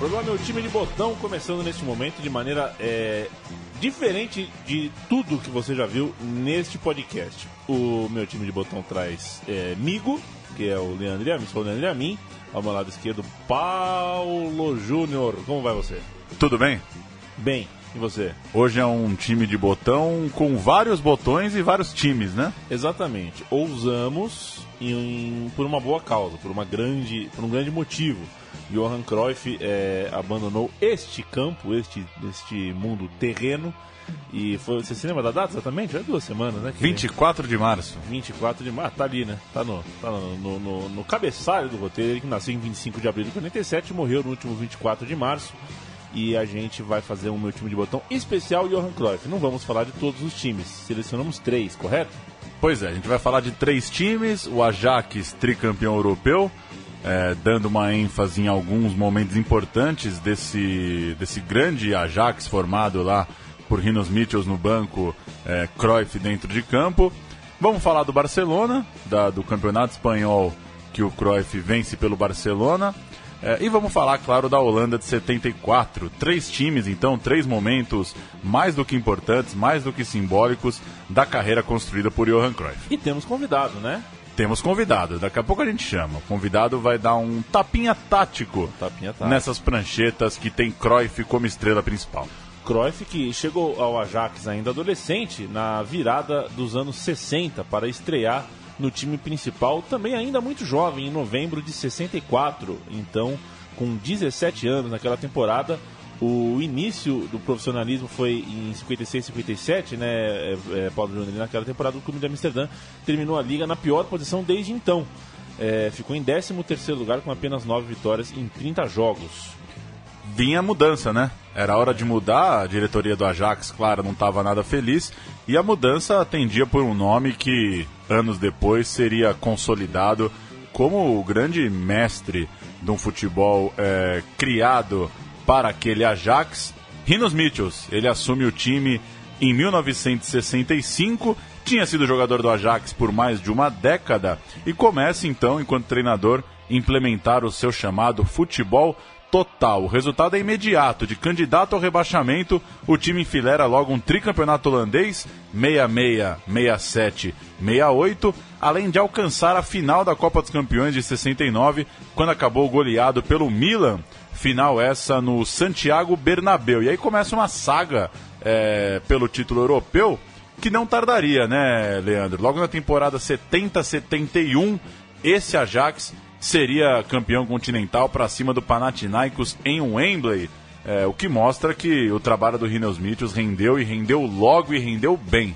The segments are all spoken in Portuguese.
Programa Meu Time de Botão começando neste momento de maneira é, diferente de tudo que você já viu neste podcast. O Meu Time de Botão traz é, Migo, que é o Leandro a mim, sou o Leandro a mim. Ao meu lado esquerdo, Paulo Júnior. Como vai você? Tudo bem? Bem. E você? Hoje é um time de botão com vários botões e vários times, né? Exatamente. Ousamos em, por uma boa causa, por, uma grande, por um grande motivo. Johan Cruyff é, abandonou este campo, este, este mundo terreno. E foi, você se lembra da data exatamente? É duas semanas, né? Que 24 de março. 24 de março, tá ali, né? Tá no, tá no, no, no, no cabeçalho do roteiro. Ele que nasceu em 25 de abril de 47 morreu no último 24 de março. E a gente vai fazer um meu time de botão especial Johan Cruyff. Não vamos falar de todos os times, selecionamos três, correto? Pois é, a gente vai falar de três times: o Ajax, tricampeão europeu, é, dando uma ênfase em alguns momentos importantes desse, desse grande Ajax formado lá por Rinos Mitchells no banco, é, Cruyff dentro de campo. Vamos falar do Barcelona, da, do campeonato espanhol que o Cruyff vence pelo Barcelona. É, e vamos falar, claro, da Holanda de 74. Três times, então, três momentos mais do que importantes, mais do que simbólicos da carreira construída por Johan Cruyff. E temos convidado, né? Temos convidado, daqui a pouco a gente chama. O convidado vai dar um tapinha tático, um tapinha tático. nessas pranchetas que tem Cruyff como estrela principal. Cruyff que chegou ao Ajax ainda adolescente na virada dos anos 60 para estrear no time principal, também ainda muito jovem, em novembro de 64. Então, com 17 anos naquela temporada, o início do profissionalismo foi em 56, 57, né, é, é, Paulo Júnior? Naquela temporada do Clube de Amsterdã terminou a liga na pior posição desde então. É, ficou em 13 lugar com apenas 9 vitórias em 30 jogos. Vinha mudança, né? Era hora de mudar, a diretoria do Ajax, claro, não estava nada feliz, e a mudança atendia por um nome que, anos depois, seria consolidado como o grande mestre de um futebol é, criado para aquele Ajax, Rinos Mitchells. Ele assume o time em 1965, tinha sido jogador do Ajax por mais de uma década e começa então, enquanto treinador, implementar o seu chamado futebol total. O resultado é imediato. De candidato ao rebaixamento, o time enfilera logo um tricampeonato holandês, 66, 67, 68, além de alcançar a final da Copa dos Campeões de 69, quando acabou goleado pelo Milan. Final essa no Santiago Bernabéu. E aí começa uma saga é, pelo título europeu que não tardaria, né, Leandro? Logo na temporada 70-71, esse Ajax seria campeão continental para cima do Panathinaikos em Wembley. É, o que mostra que o trabalho do Rinos Mitchells rendeu e rendeu logo e rendeu bem.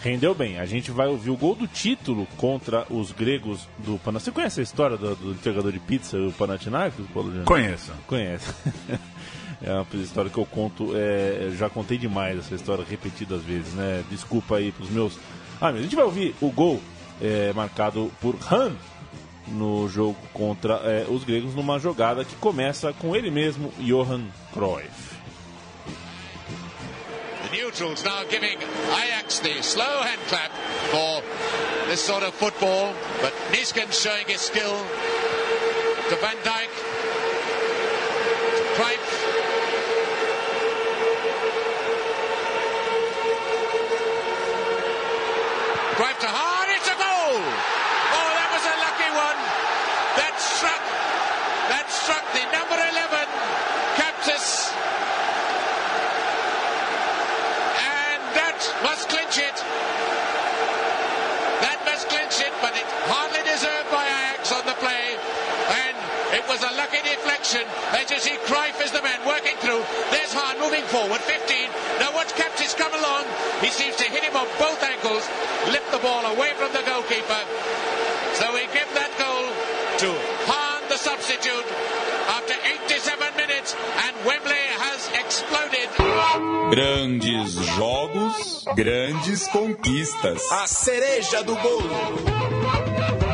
Rendeu bem. A gente vai ouvir o gol do título contra os gregos do Panathinaikos. Você conhece a história do, do entregador de pizza, o Panathinaikos, Paulo? Conheço. Conhece. é uma história que eu conto, é, já contei demais essa história repetidas vezes, né? Desculpa aí pros meus... Ah, a gente vai ouvir o gol é, marcado por Han no jogo contra é, os gregos, numa jogada que começa com ele mesmo, Johan Cruyff. Neutrals now giving Ajax the slow hand clap for this sort of football, but Niskens showing his skill. To Van Dijk, He seems to hit him on both ankles, lift the ball away from the goalkeeper. So we give that goal to Hahn, the substitute, after 87 minutes, and Wembley has exploded. Grandes jogos, grandes conquistas. A cereja do bolo.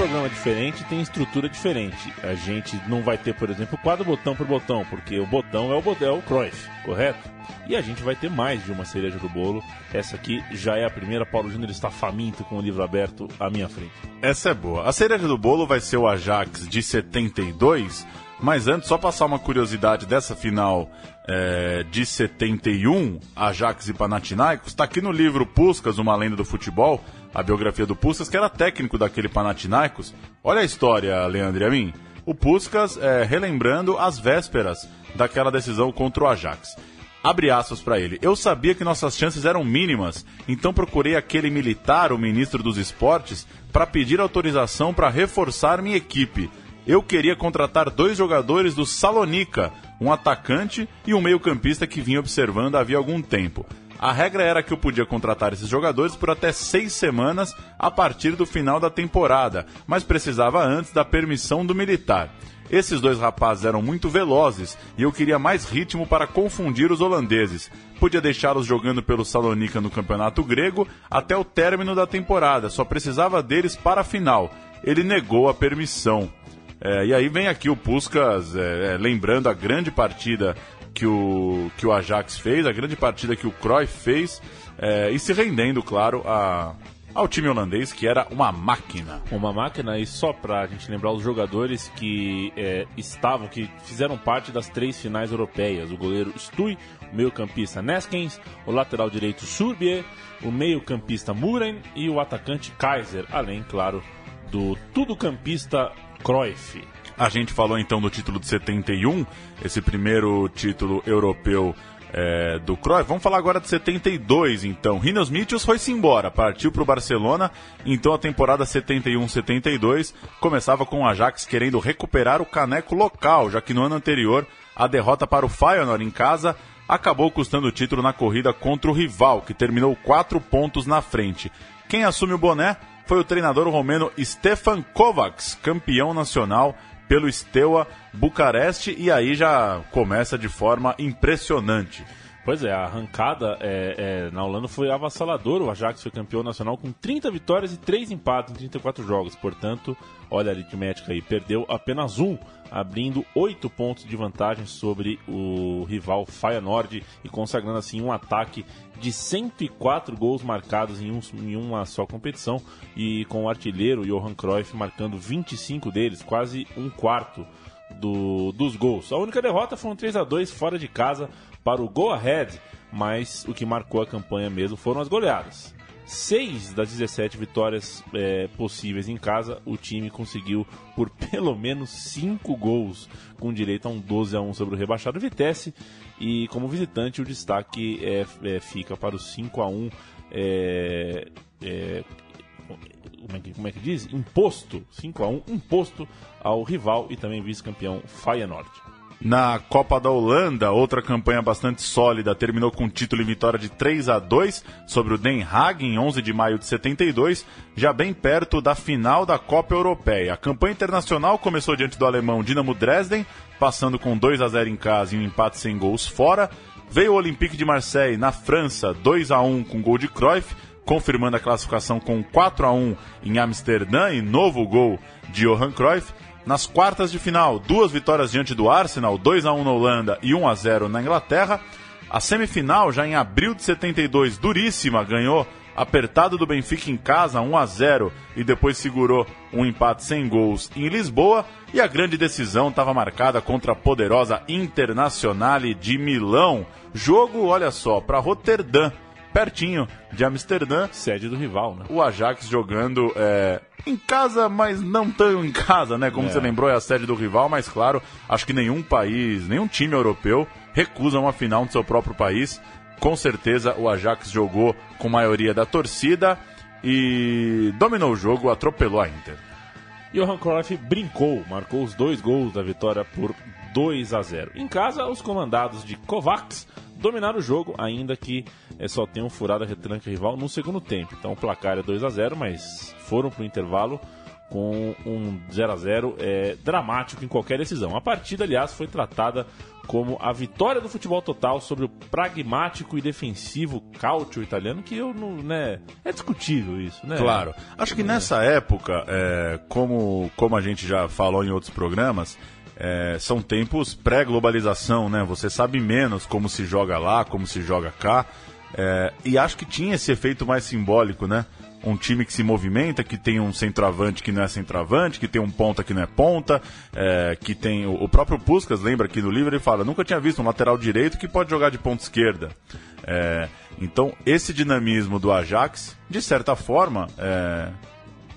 Programa diferente tem estrutura diferente. A gente não vai ter, por exemplo, quadro botão por botão, porque o botão é o, é o Cruyff, correto? E a gente vai ter mais de uma cereja do bolo. Essa aqui já é a primeira. Paulo Júnior está faminto com o livro aberto à minha frente. Essa é boa. A cereja do bolo vai ser o Ajax de 72 mas antes, só passar uma curiosidade dessa final é, de 71, Ajax e Panathinaikos, está aqui no livro Puskas, Uma Lenda do Futebol, a biografia do Puskas, que era técnico daquele Panathinaikos. Olha a história, Leandro e a mim. O Puskas é, relembrando as vésperas daquela decisão contra o Ajax. Abre aspas para ele. Eu sabia que nossas chances eram mínimas, então procurei aquele militar, o ministro dos esportes, para pedir autorização para reforçar minha equipe eu queria contratar dois jogadores do Salonica, um atacante e um meio-campista que vinha observando havia algum tempo. A regra era que eu podia contratar esses jogadores por até seis semanas a partir do final da temporada, mas precisava antes da permissão do militar. Esses dois rapazes eram muito velozes e eu queria mais ritmo para confundir os holandeses. Podia deixá-los jogando pelo Salonica no campeonato grego até o término da temporada, só precisava deles para a final. Ele negou a permissão. É, e aí vem aqui o Puskas é, é, lembrando a grande partida que o, que o Ajax fez, a grande partida que o Cruyff fez, é, e se rendendo, claro, a, ao time holandês, que era uma máquina. Uma máquina, e só pra gente lembrar os jogadores que é, estavam, que fizeram parte das três finais europeias: o goleiro Stui, o meio-campista Neskens, o lateral direito Surbier, o meio-campista Muren e o atacante Kaiser, além, claro, do tudo-campista Cruyff. A gente falou então do título de 71, esse primeiro título europeu é, do Cruyff. Vamos falar agora de 72, então. Rinos Mitchells foi-se embora, partiu para o Barcelona. Então a temporada 71-72 começava com o Ajax querendo recuperar o caneco local, já que no ano anterior a derrota para o Feyenoord em casa acabou custando o título na corrida contra o rival, que terminou quatro pontos na frente. Quem assume o boné foi o treinador romeno Stefan Kovacs, campeão nacional pelo Steaua Bucareste, e aí já começa de forma impressionante. Pois é, a arrancada é, é, na Holanda foi avassaladora. O Ajax foi campeão nacional com 30 vitórias e 3 empates em 34 jogos. Portanto, olha a aritmética aí, perdeu apenas um, abrindo 8 pontos de vantagem sobre o rival Feyenoord e consagrando assim um ataque de 104 gols marcados em, um, em uma só competição e com o artilheiro Johan Cruyff marcando 25 deles, quase um quarto do, dos gols. A única derrota foi um 3 a 2 fora de casa para o Go Ahead, mas o que marcou a campanha mesmo foram as goleadas. Seis das 17 vitórias é, possíveis em casa, o time conseguiu por pelo menos 5 gols, com direito a um 12 a 1 sobre o rebaixado Vitesse. E como visitante, o destaque é, é fica para o 5 a 1 é, é, como, é que, como é que diz? Imposto, 5 a 1 imposto ao rival e também vice-campeão Feyenoord. Na Copa da Holanda, outra campanha bastante sólida, terminou com título e vitória de 3 a 2 sobre o Den Haag em 11 de maio de 72, já bem perto da final da Copa Europeia. A campanha internacional começou diante do alemão Dinamo Dresden, passando com 2 a 0 em casa e um empate sem gols fora. Veio o Olympique de Marseille na França, 2 a 1 com gol de Cruyff, confirmando a classificação com 4 a 1 em Amsterdã e novo gol de Johan Cruyff. Nas quartas de final, duas vitórias diante do Arsenal, 2 a 1 na Holanda e 1 a 0 na Inglaterra. A semifinal, já em abril de 72, duríssima, ganhou apertado do Benfica em casa, 1 a 0 e depois segurou um empate sem gols em Lisboa. E a grande decisão estava marcada contra a poderosa Internazionale de Milão. Jogo, olha só, para Roterdã pertinho de Amsterdã. Sede do rival, né? O Ajax jogando é, em casa, mas não tão em casa, né? Como é. você lembrou, é a sede do rival, mas claro, acho que nenhum país, nenhum time europeu recusa uma final no seu próprio país. Com certeza o Ajax jogou com maioria da torcida e dominou o jogo, atropelou a Inter. Johan Cruyff brincou, marcou os dois gols da vitória por 2 a 0. Em casa, os comandados de Kovacs dominaram o jogo, ainda que é, só tenham furado a retranca rival no segundo tempo. Então o placar é 2 a 0 mas foram para o intervalo com um 0 a 0 é, dramático em qualquer decisão. A partida, aliás, foi tratada como a vitória do futebol total sobre o pragmático e defensivo cálcio italiano, que eu não, né, é discutível isso, né? Claro. Acho que nessa época, é, como, como a gente já falou em outros programas, é, são tempos pré-globalização, né? Você sabe menos como se joga lá, como se joga cá. É, e acho que tinha esse efeito mais simbólico, né? um time que se movimenta, que tem um centroavante que não é centroavante, que tem um ponta que não é ponta, é, que tem o, o, próprio Puskas lembra aqui no livro ele fala nunca tinha visto um lateral direito que pode jogar de ponta esquerda. É, então esse dinamismo do Ajax, de certa forma, é,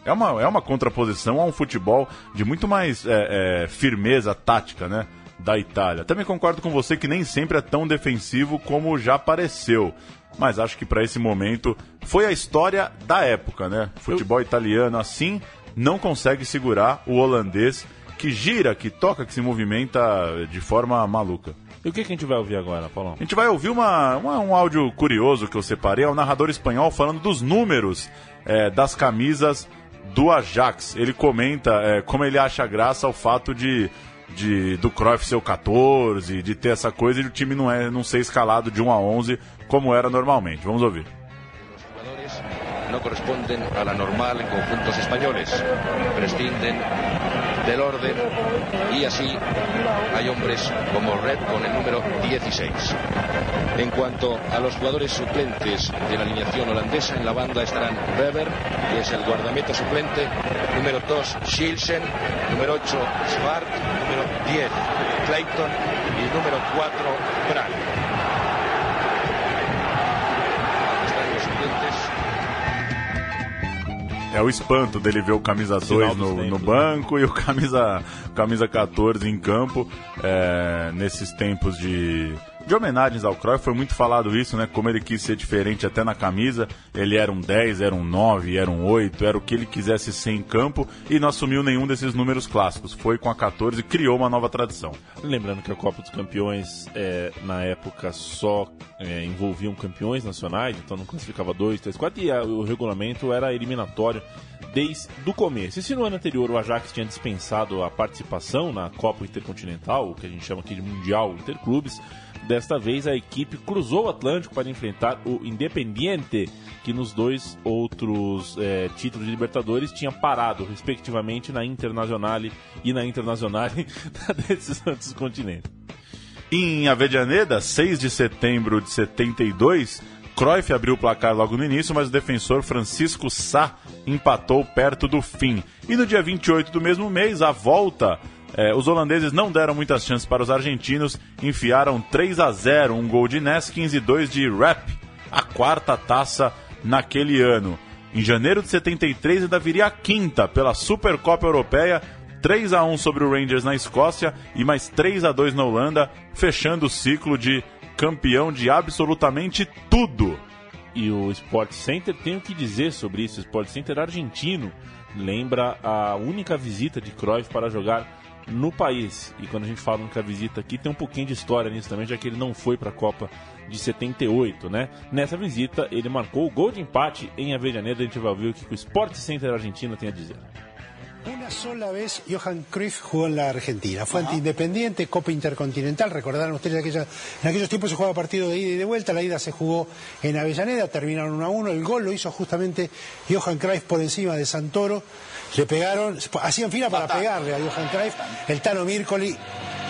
é uma, é uma contraposição a um futebol de muito mais é, é, firmeza tática, né? Da Itália. Também concordo com você que nem sempre é tão defensivo como já pareceu mas acho que para esse momento foi a história da época, né? Futebol italiano assim não consegue segurar o holandês que gira, que toca, que se movimenta de forma maluca. E o que, que a gente vai ouvir agora, Paulo? A gente vai ouvir uma, uma, um áudio curioso que eu separei, é um narrador espanhol falando dos números é, das camisas do Ajax. Ele comenta é, como ele acha graça ao fato de, de do Cruyff ser o 14, de ter essa coisa e o time não, é, não ser escalado de 1 a 11 como era normalmente. Vamos ouvir. no corresponden a la normal en conjuntos españoles. Prescinden del orden y así hay hombres como Red con el número 16. En cuanto a los jugadores suplentes de la alineación holandesa, en la banda estarán Weber, que es el guardameta suplente, número 2 Schilsen, número 8 Svart, número 10 Clayton y número 4 Brandt. É o espanto dele ver o camisa 2 no, no, banco e o camisa, camisa 14 em campo. É, nesses tempos de de homenagens ao Cruyff, foi muito falado isso, né? Como ele quis ser diferente até na camisa. Ele era um 10, era um 9, era um 8, era o que ele quisesse ser em campo e não assumiu nenhum desses números clássicos. Foi com a 14 e criou uma nova tradição. Lembrando que a Copa dos Campeões, é, na época, só é, envolviam campeões nacionais, então não classificava 2, 3, 4 e a, o regulamento era eliminatório desde o começo. E se no ano anterior o Ajax tinha dispensado a participação na Copa Intercontinental, o que a gente chama aqui de Mundial Interclubes, Desta vez a equipe cruzou o Atlântico para enfrentar o Independiente, que nos dois outros é, títulos de Libertadores tinha parado, respectivamente, na Internazionale e na Internazionale desses outros continentes. Em Avedianeda, 6 de setembro de 72, Cruyff abriu o placar logo no início, mas o defensor Francisco Sá empatou perto do fim. E no dia 28 do mesmo mês, a volta é, os holandeses não deram muitas chances para os argentinos, enfiaram 3 a 0, um gol de Neskins e dois de Rap, a quarta taça naquele ano. Em janeiro de 73 ainda viria a quinta pela Supercopa Europeia, 3 a 1 sobre o Rangers na Escócia e mais 3 a 2 na Holanda, fechando o ciclo de campeão de absolutamente tudo. E o Sport Center tem o que dizer sobre isso. O Sport Center argentino lembra a única visita de Cruyff para jogar no país. E quando a gente fala a visita aqui, tem um pouquinho de história nisso também, já que ele não foi para a Copa de 78, né? Nessa visita, ele marcou o gol de empate em Avellaneda. A gente vai ouvir o que o Sport Center argentino tem a dizer. Una sola vez Johan Cruyff jugó en la Argentina. Fue ante Independiente, Copa Intercontinental. Recordarán ustedes, aquella, en aquellos tiempos se jugaba partido de ida y de vuelta. La ida se jugó en Avellaneda, terminaron 1 a 1. El gol lo hizo justamente Johan Cruyff por encima de Santoro. Le pegaron, hacían fila para pegarle a Johan Cruyff. El Tano Mircoli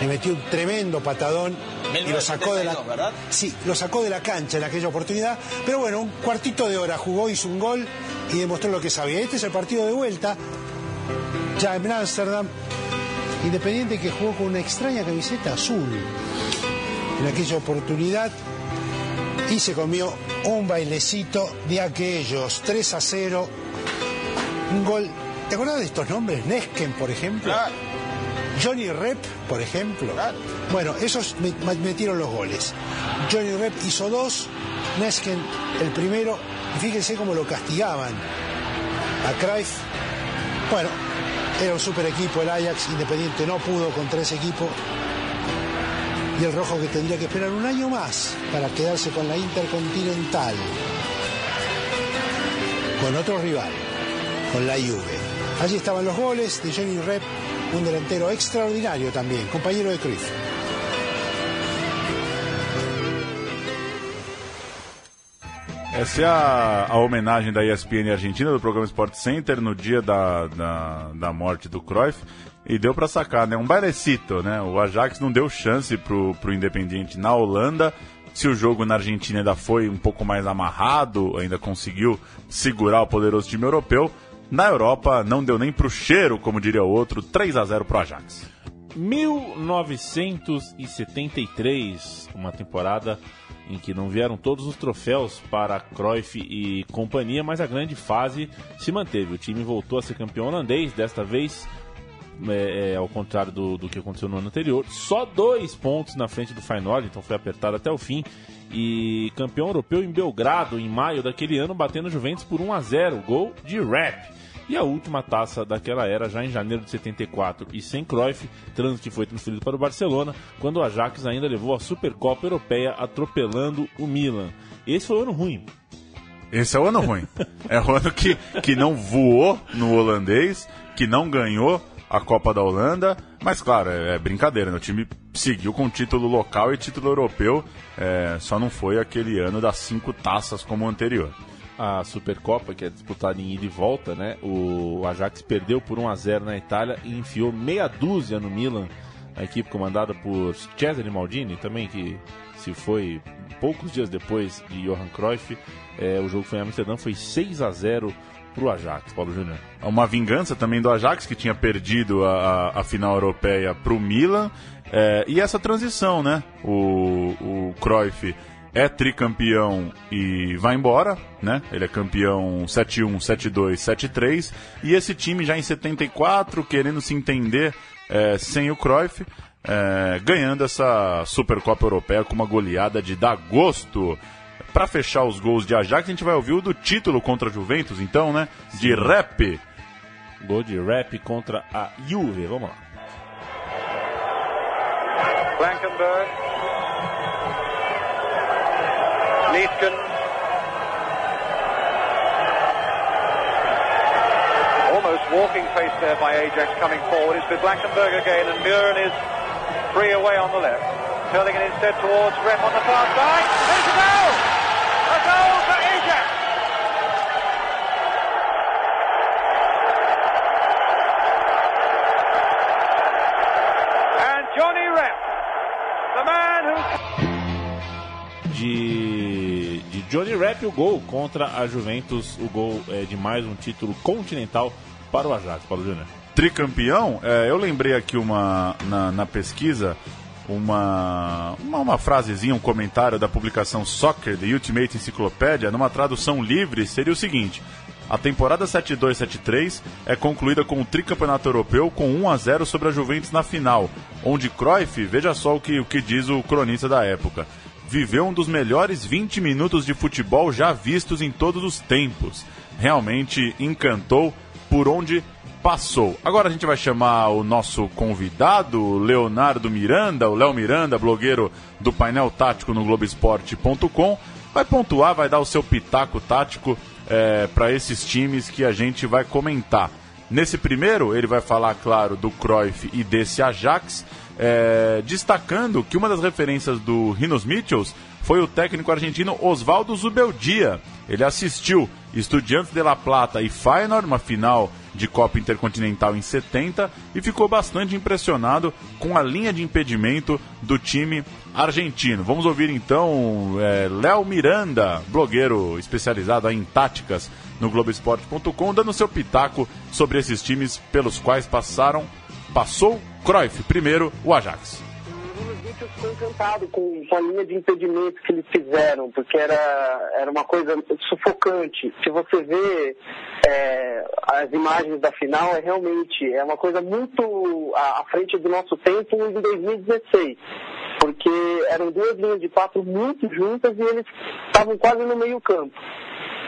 le metió un tremendo patadón y lo sacó de la sí, lo sacó de la cancha en aquella oportunidad. Pero bueno, un cuartito de hora jugó, hizo un gol y demostró lo que sabía. Este es el partido de vuelta ya en Amsterdam, Independiente que jugó con una extraña camiseta azul en aquella oportunidad y se comió un bailecito de aquellos, 3 a 0, un gol. ¿Te acuerdas de estos nombres? Nesken, por ejemplo. Johnny Rep, por ejemplo. Bueno, esos metieron los goles. Johnny Rep hizo dos, Nesken el primero, y fíjense cómo lo castigaban a Cruyff. Bueno, era un super equipo el Ajax, Independiente no pudo contra ese equipo. Y el rojo que tendría que esperar un año más para quedarse con la Intercontinental. Con otro rival, con la Juve. Allí estaban los goles de Johnny Rep, un delantero extraordinario también, compañero de Cruyff. Essa é a, a, homenagem da ESPN Argentina, do programa Sport Center, no dia da, da, da morte do Cruyff. E deu para sacar, né? Um bailecito, né? O Ajax não deu chance pro, pro Independiente na Holanda. Se o jogo na Argentina ainda foi um pouco mais amarrado, ainda conseguiu segurar o poderoso time europeu, na Europa não deu nem pro cheiro, como diria o outro, 3 a 0 pro Ajax. 1973, uma temporada em que não vieram todos os troféus para Cruyff e companhia, mas a grande fase se manteve. O time voltou a ser campeão holandês, desta vez, é, é, ao contrário do, do, que aconteceu no ano anterior, só dois pontos na frente do Feyenoord, então foi apertado até o fim. E campeão europeu em Belgrado, em maio daquele ano, batendo Juventus por 1 a 0 gol de Rap. E a última taça daquela era, já em janeiro de 74, e sem Cruyff, trans que foi transferido para o Barcelona, quando o Ajax ainda levou a Supercopa Europeia atropelando o Milan. Esse foi o ano ruim. Esse é o ano ruim. é o ano que, que não voou no holandês, que não ganhou a Copa da Holanda, mas claro, é, é brincadeira, né? o time seguiu com título local e título europeu, é, só não foi aquele ano das cinco taças como o anterior a Supercopa, que é disputada em ida e volta, né? O Ajax perdeu por 1 a 0 na Itália e enfiou meia dúzia no Milan, a equipe comandada por Cesare Maldini, também que se foi poucos dias depois de Johan Cruyff. É, o jogo foi em Amsterdã, foi 6 a 0 para o Ajax, Paulo Júnior. Uma vingança também do Ajax, que tinha perdido a, a, a final europeia para o Milan. É, e essa transição, né? O, o Cruyff é tricampeão e vai embora, né? Ele é campeão 7-1, 7-2, 7-3. E esse time já em 74, querendo se entender é, sem o Cruyff, é, ganhando essa Supercopa Europeia com uma goleada de dar gosto. Para fechar os gols de Ajax, a gente vai ouvir o do título contra a Juventus, então, né? De Sim. rap. Gol de rap contra a Juve, vamos lá. Blankenberg Almost walking pace there by Ajax coming forward. It's with Blankenberg again, and Muren is free away on the left. Turning it instead towards Rep on the far side. There's a goal! A goal Johnny Rep o gol contra a Juventus, o gol é, de mais um título continental para o Ajax, Paulo Júnior. Tricampeão, é, eu lembrei aqui uma na, na pesquisa uma, uma, uma, frasezinha, um comentário da publicação Soccer, The Ultimate Encyclopedia, numa tradução livre, seria o seguinte: a temporada 72-73 é concluída com o tricampeonato europeu com 1 a 0 sobre a Juventus na final, onde Cruyff, veja só o que, o que diz o cronista da época, viveu um dos melhores 20 minutos de futebol já vistos em todos os tempos. Realmente encantou por onde passou. Agora a gente vai chamar o nosso convidado, Leonardo Miranda, o Léo Miranda, blogueiro do painel tático no Globoesporte.com. Vai pontuar, vai dar o seu pitaco tático é, para esses times que a gente vai comentar. Nesse primeiro, ele vai falar, claro, do Cruyff e desse Ajax é, destacando que uma das referências do Rinos Mitchells foi o técnico argentino Osvaldo Zubeldia. Ele assistiu Estudiantes de La Plata e Feyenoord, uma final de Copa Intercontinental em 70, e ficou bastante impressionado com a linha de impedimento do time argentino. Vamos ouvir então é, Léo Miranda, blogueiro especializado em táticas no Globoesporte.com, dando seu pitaco sobre esses times pelos quais passaram, passou Cruyff, primeiro o Ajax. Ficou encantado com, com a linha de impedimento que eles fizeram, porque era, era uma coisa sufocante. Se você vê é, as imagens da final, é realmente é uma coisa muito à, à frente do nosso tempo em 2016 porque eram duas linhas de quatro muito juntas e eles estavam quase no meio campo.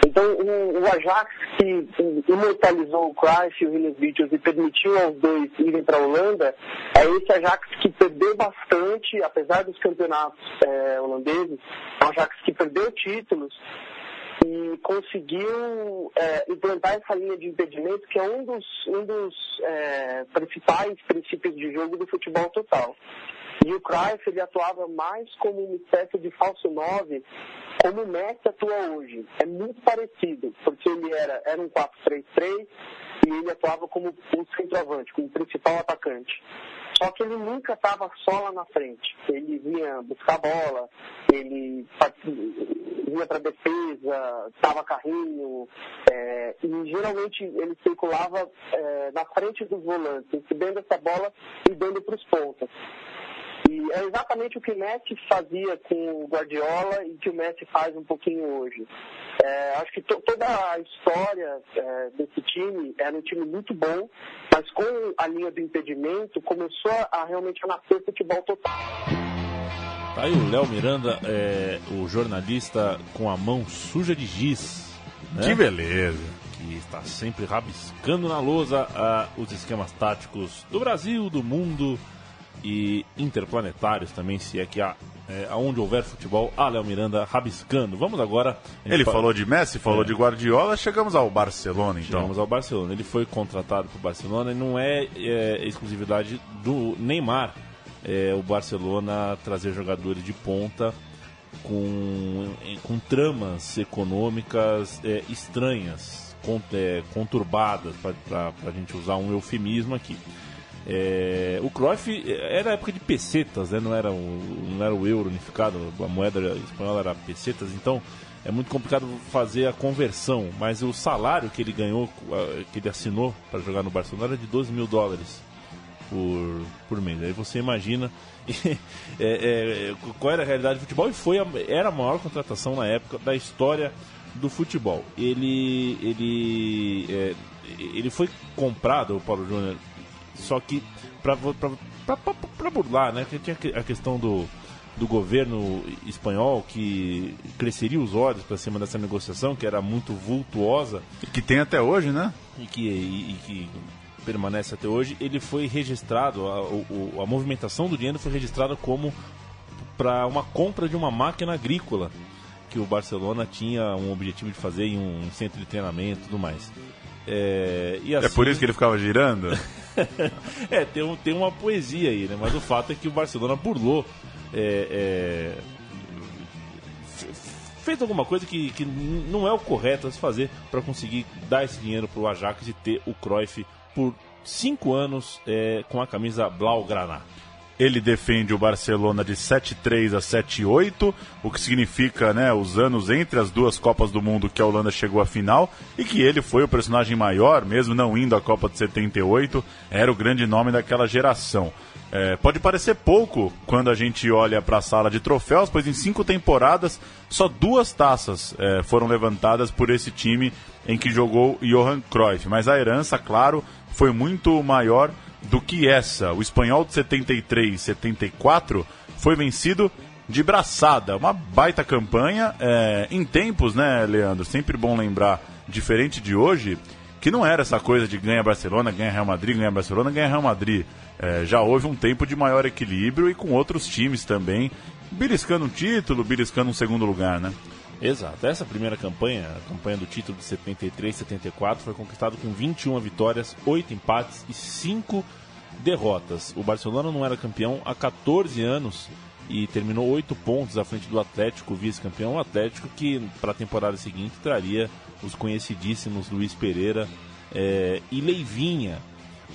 Então, o, o Ajax, que imortalizou o Cruyff e o Williams Beatles e permitiu aos dois irem para a Holanda, é esse Ajax que perdeu bastante, apesar dos campeonatos é, holandeses, é um Ajax que perdeu títulos e conseguiu é, implantar essa linha de impedimento, que é um dos, um dos é, principais princípios de jogo do futebol total. E o Cruyff ele atuava mais como uma espécie de falso 9, como o Messi atua hoje. É muito parecido, porque ele era, era um 4-3-3 e ele atuava como um centroavante, como principal atacante. Só que ele nunca estava só lá na frente. Ele vinha buscar bola, ele vinha para defesa, dava carrinho, é, e geralmente ele circulava é, na frente dos volantes, recebendo essa bola e dando para os pontas. E é exatamente o que o Messi fazia com o Guardiola e que o Messi faz um pouquinho hoje. É, acho que to toda a história é, desse time era um time muito bom, mas com a linha do impedimento começou a, realmente a nascer futebol total. Tá aí o Léo Miranda, é, o jornalista com a mão suja de giz. Né? Que beleza! Que está sempre rabiscando na lousa ah, os esquemas táticos do Brasil, do mundo e interplanetários também, se é que há, é, aonde houver futebol, a Léo Miranda rabiscando. Vamos agora. Ele falou de Messi, falou é. de Guardiola, chegamos ao Barcelona então. Chegamos ao Barcelona. Ele foi contratado para o Barcelona e não é, é, exclusividade do Neymar. É, o Barcelona trazer jogadores de ponta com, com tramas econômicas é, estranhas, é, conturbadas, para a gente usar um eufemismo aqui. É, o Cruyff era a época de pesetas, né? não, era não era o euro unificado, a moeda espanhola era pesetas, então é muito complicado fazer a conversão. Mas o salário que ele ganhou, que ele assinou para jogar no Barcelona era de 12 mil dólares por, por mês. Aí você imagina é, é, qual era a realidade do futebol e foi a, era a maior contratação na época da história do futebol. Ele, ele, é, ele foi comprado, o Paulo Júnior, só que para burlar, né? Porque tinha a questão do, do governo espanhol que cresceria os olhos para cima dessa negociação, que era muito vultuosa. E que tem até hoje, né? E que, e, e que permanece até hoje. Ele foi registrado, a, a, a movimentação do dinheiro foi registrada como para uma compra de uma máquina agrícola que o Barcelona tinha um objetivo de fazer em um centro de treinamento e tudo mais. É, assim... é por isso que ele ficava girando? é, tem, um, tem uma poesia aí, né? Mas o fato é que o Barcelona burlou. É, é, fez alguma coisa que, que não é o correto a se fazer para conseguir dar esse dinheiro para o Ajax e ter o Cruyff por cinco anos é, com a camisa Blaugrana. Ele defende o Barcelona de 7-3 a 7-8, o que significa né, os anos entre as duas Copas do Mundo que a Holanda chegou à final e que ele foi o personagem maior, mesmo não indo à Copa de 78, era o grande nome daquela geração. É, pode parecer pouco quando a gente olha para a sala de troféus, pois em cinco temporadas só duas taças é, foram levantadas por esse time em que jogou Johan Cruyff, mas a herança, claro, foi muito maior do que essa. O espanhol de 73 e 74 foi vencido de braçada. Uma baita campanha é, em tempos, né, Leandro? Sempre bom lembrar, diferente de hoje, que não era essa coisa de ganha Barcelona, ganha Real Madrid, ganha Barcelona, ganha Real Madrid. É, já houve um tempo de maior equilíbrio e com outros times também, beliscando um título, beliscando um segundo lugar, né? Exato. Essa primeira campanha, a campanha do título de 73 74, foi conquistado com 21 vitórias, 8 empates e 5 derrotas. O Barcelona não era campeão há 14 anos e terminou 8 pontos à frente do Atlético, vice-campeão. O Atlético que para a temporada seguinte traria os conhecidíssimos Luiz Pereira é, e Leivinha.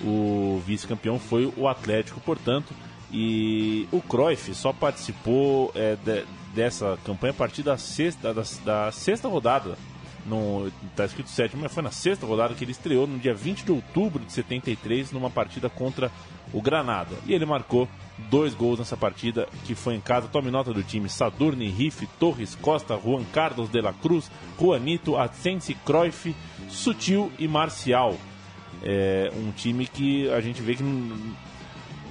O vice-campeão foi o Atlético, portanto. E o Cruyff só participou é, de, dessa campanha a partir da sexta, da, da sexta rodada. No, tá escrito sétimo, mas foi na sexta rodada que ele estreou no dia 20 de outubro de 73 numa partida contra o Granada. E ele marcou dois gols nessa partida, que foi em casa. Tome nota do time: Sadurni, Riff, Torres, Costa, Juan Carlos de la Cruz, Juanito, Asensi, Cruyff, Sutil e Marcial. É um time que a gente vê que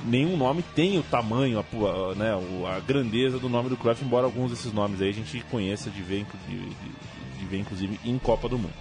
nenhum nome tem o tamanho, a, né, a grandeza do nome do Cruyff, embora alguns desses nomes aí a gente conheça de ver, de, de, de ver inclusive em Copa do Mundo.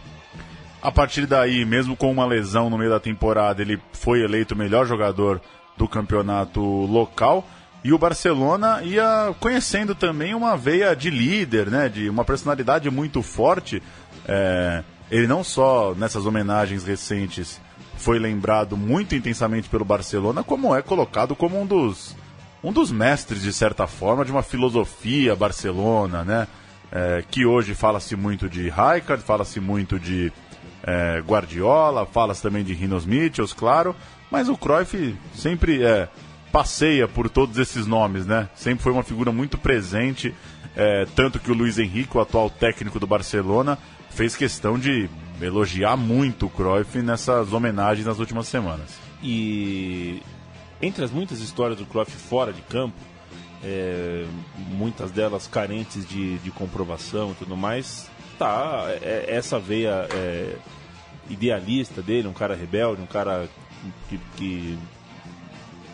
A partir daí, mesmo com uma lesão no meio da temporada, ele foi eleito o melhor jogador do campeonato local. E o Barcelona ia conhecendo também uma veia de líder, né? De uma personalidade muito forte. É, ele não só nessas homenagens recentes foi lembrado muito intensamente pelo Barcelona, como é colocado como um dos, um dos mestres, de certa forma, de uma filosofia Barcelona, né? É, que hoje fala-se muito de Rijkaard, fala-se muito de é, Guardiola, fala-se também de Rinos Mitchells, claro, mas o Cruyff sempre é, passeia por todos esses nomes, né? Sempre foi uma figura muito presente, é, tanto que o Luiz Henrique, o atual técnico do Barcelona, fez questão de elogiar muito o Cruyff nessas homenagens nas últimas semanas. E entre as muitas histórias do Cruyff fora de campo, é, muitas delas carentes de, de, comprovação e tudo mais, tá é, essa veia é, idealista dele, um cara rebelde, um cara que, que,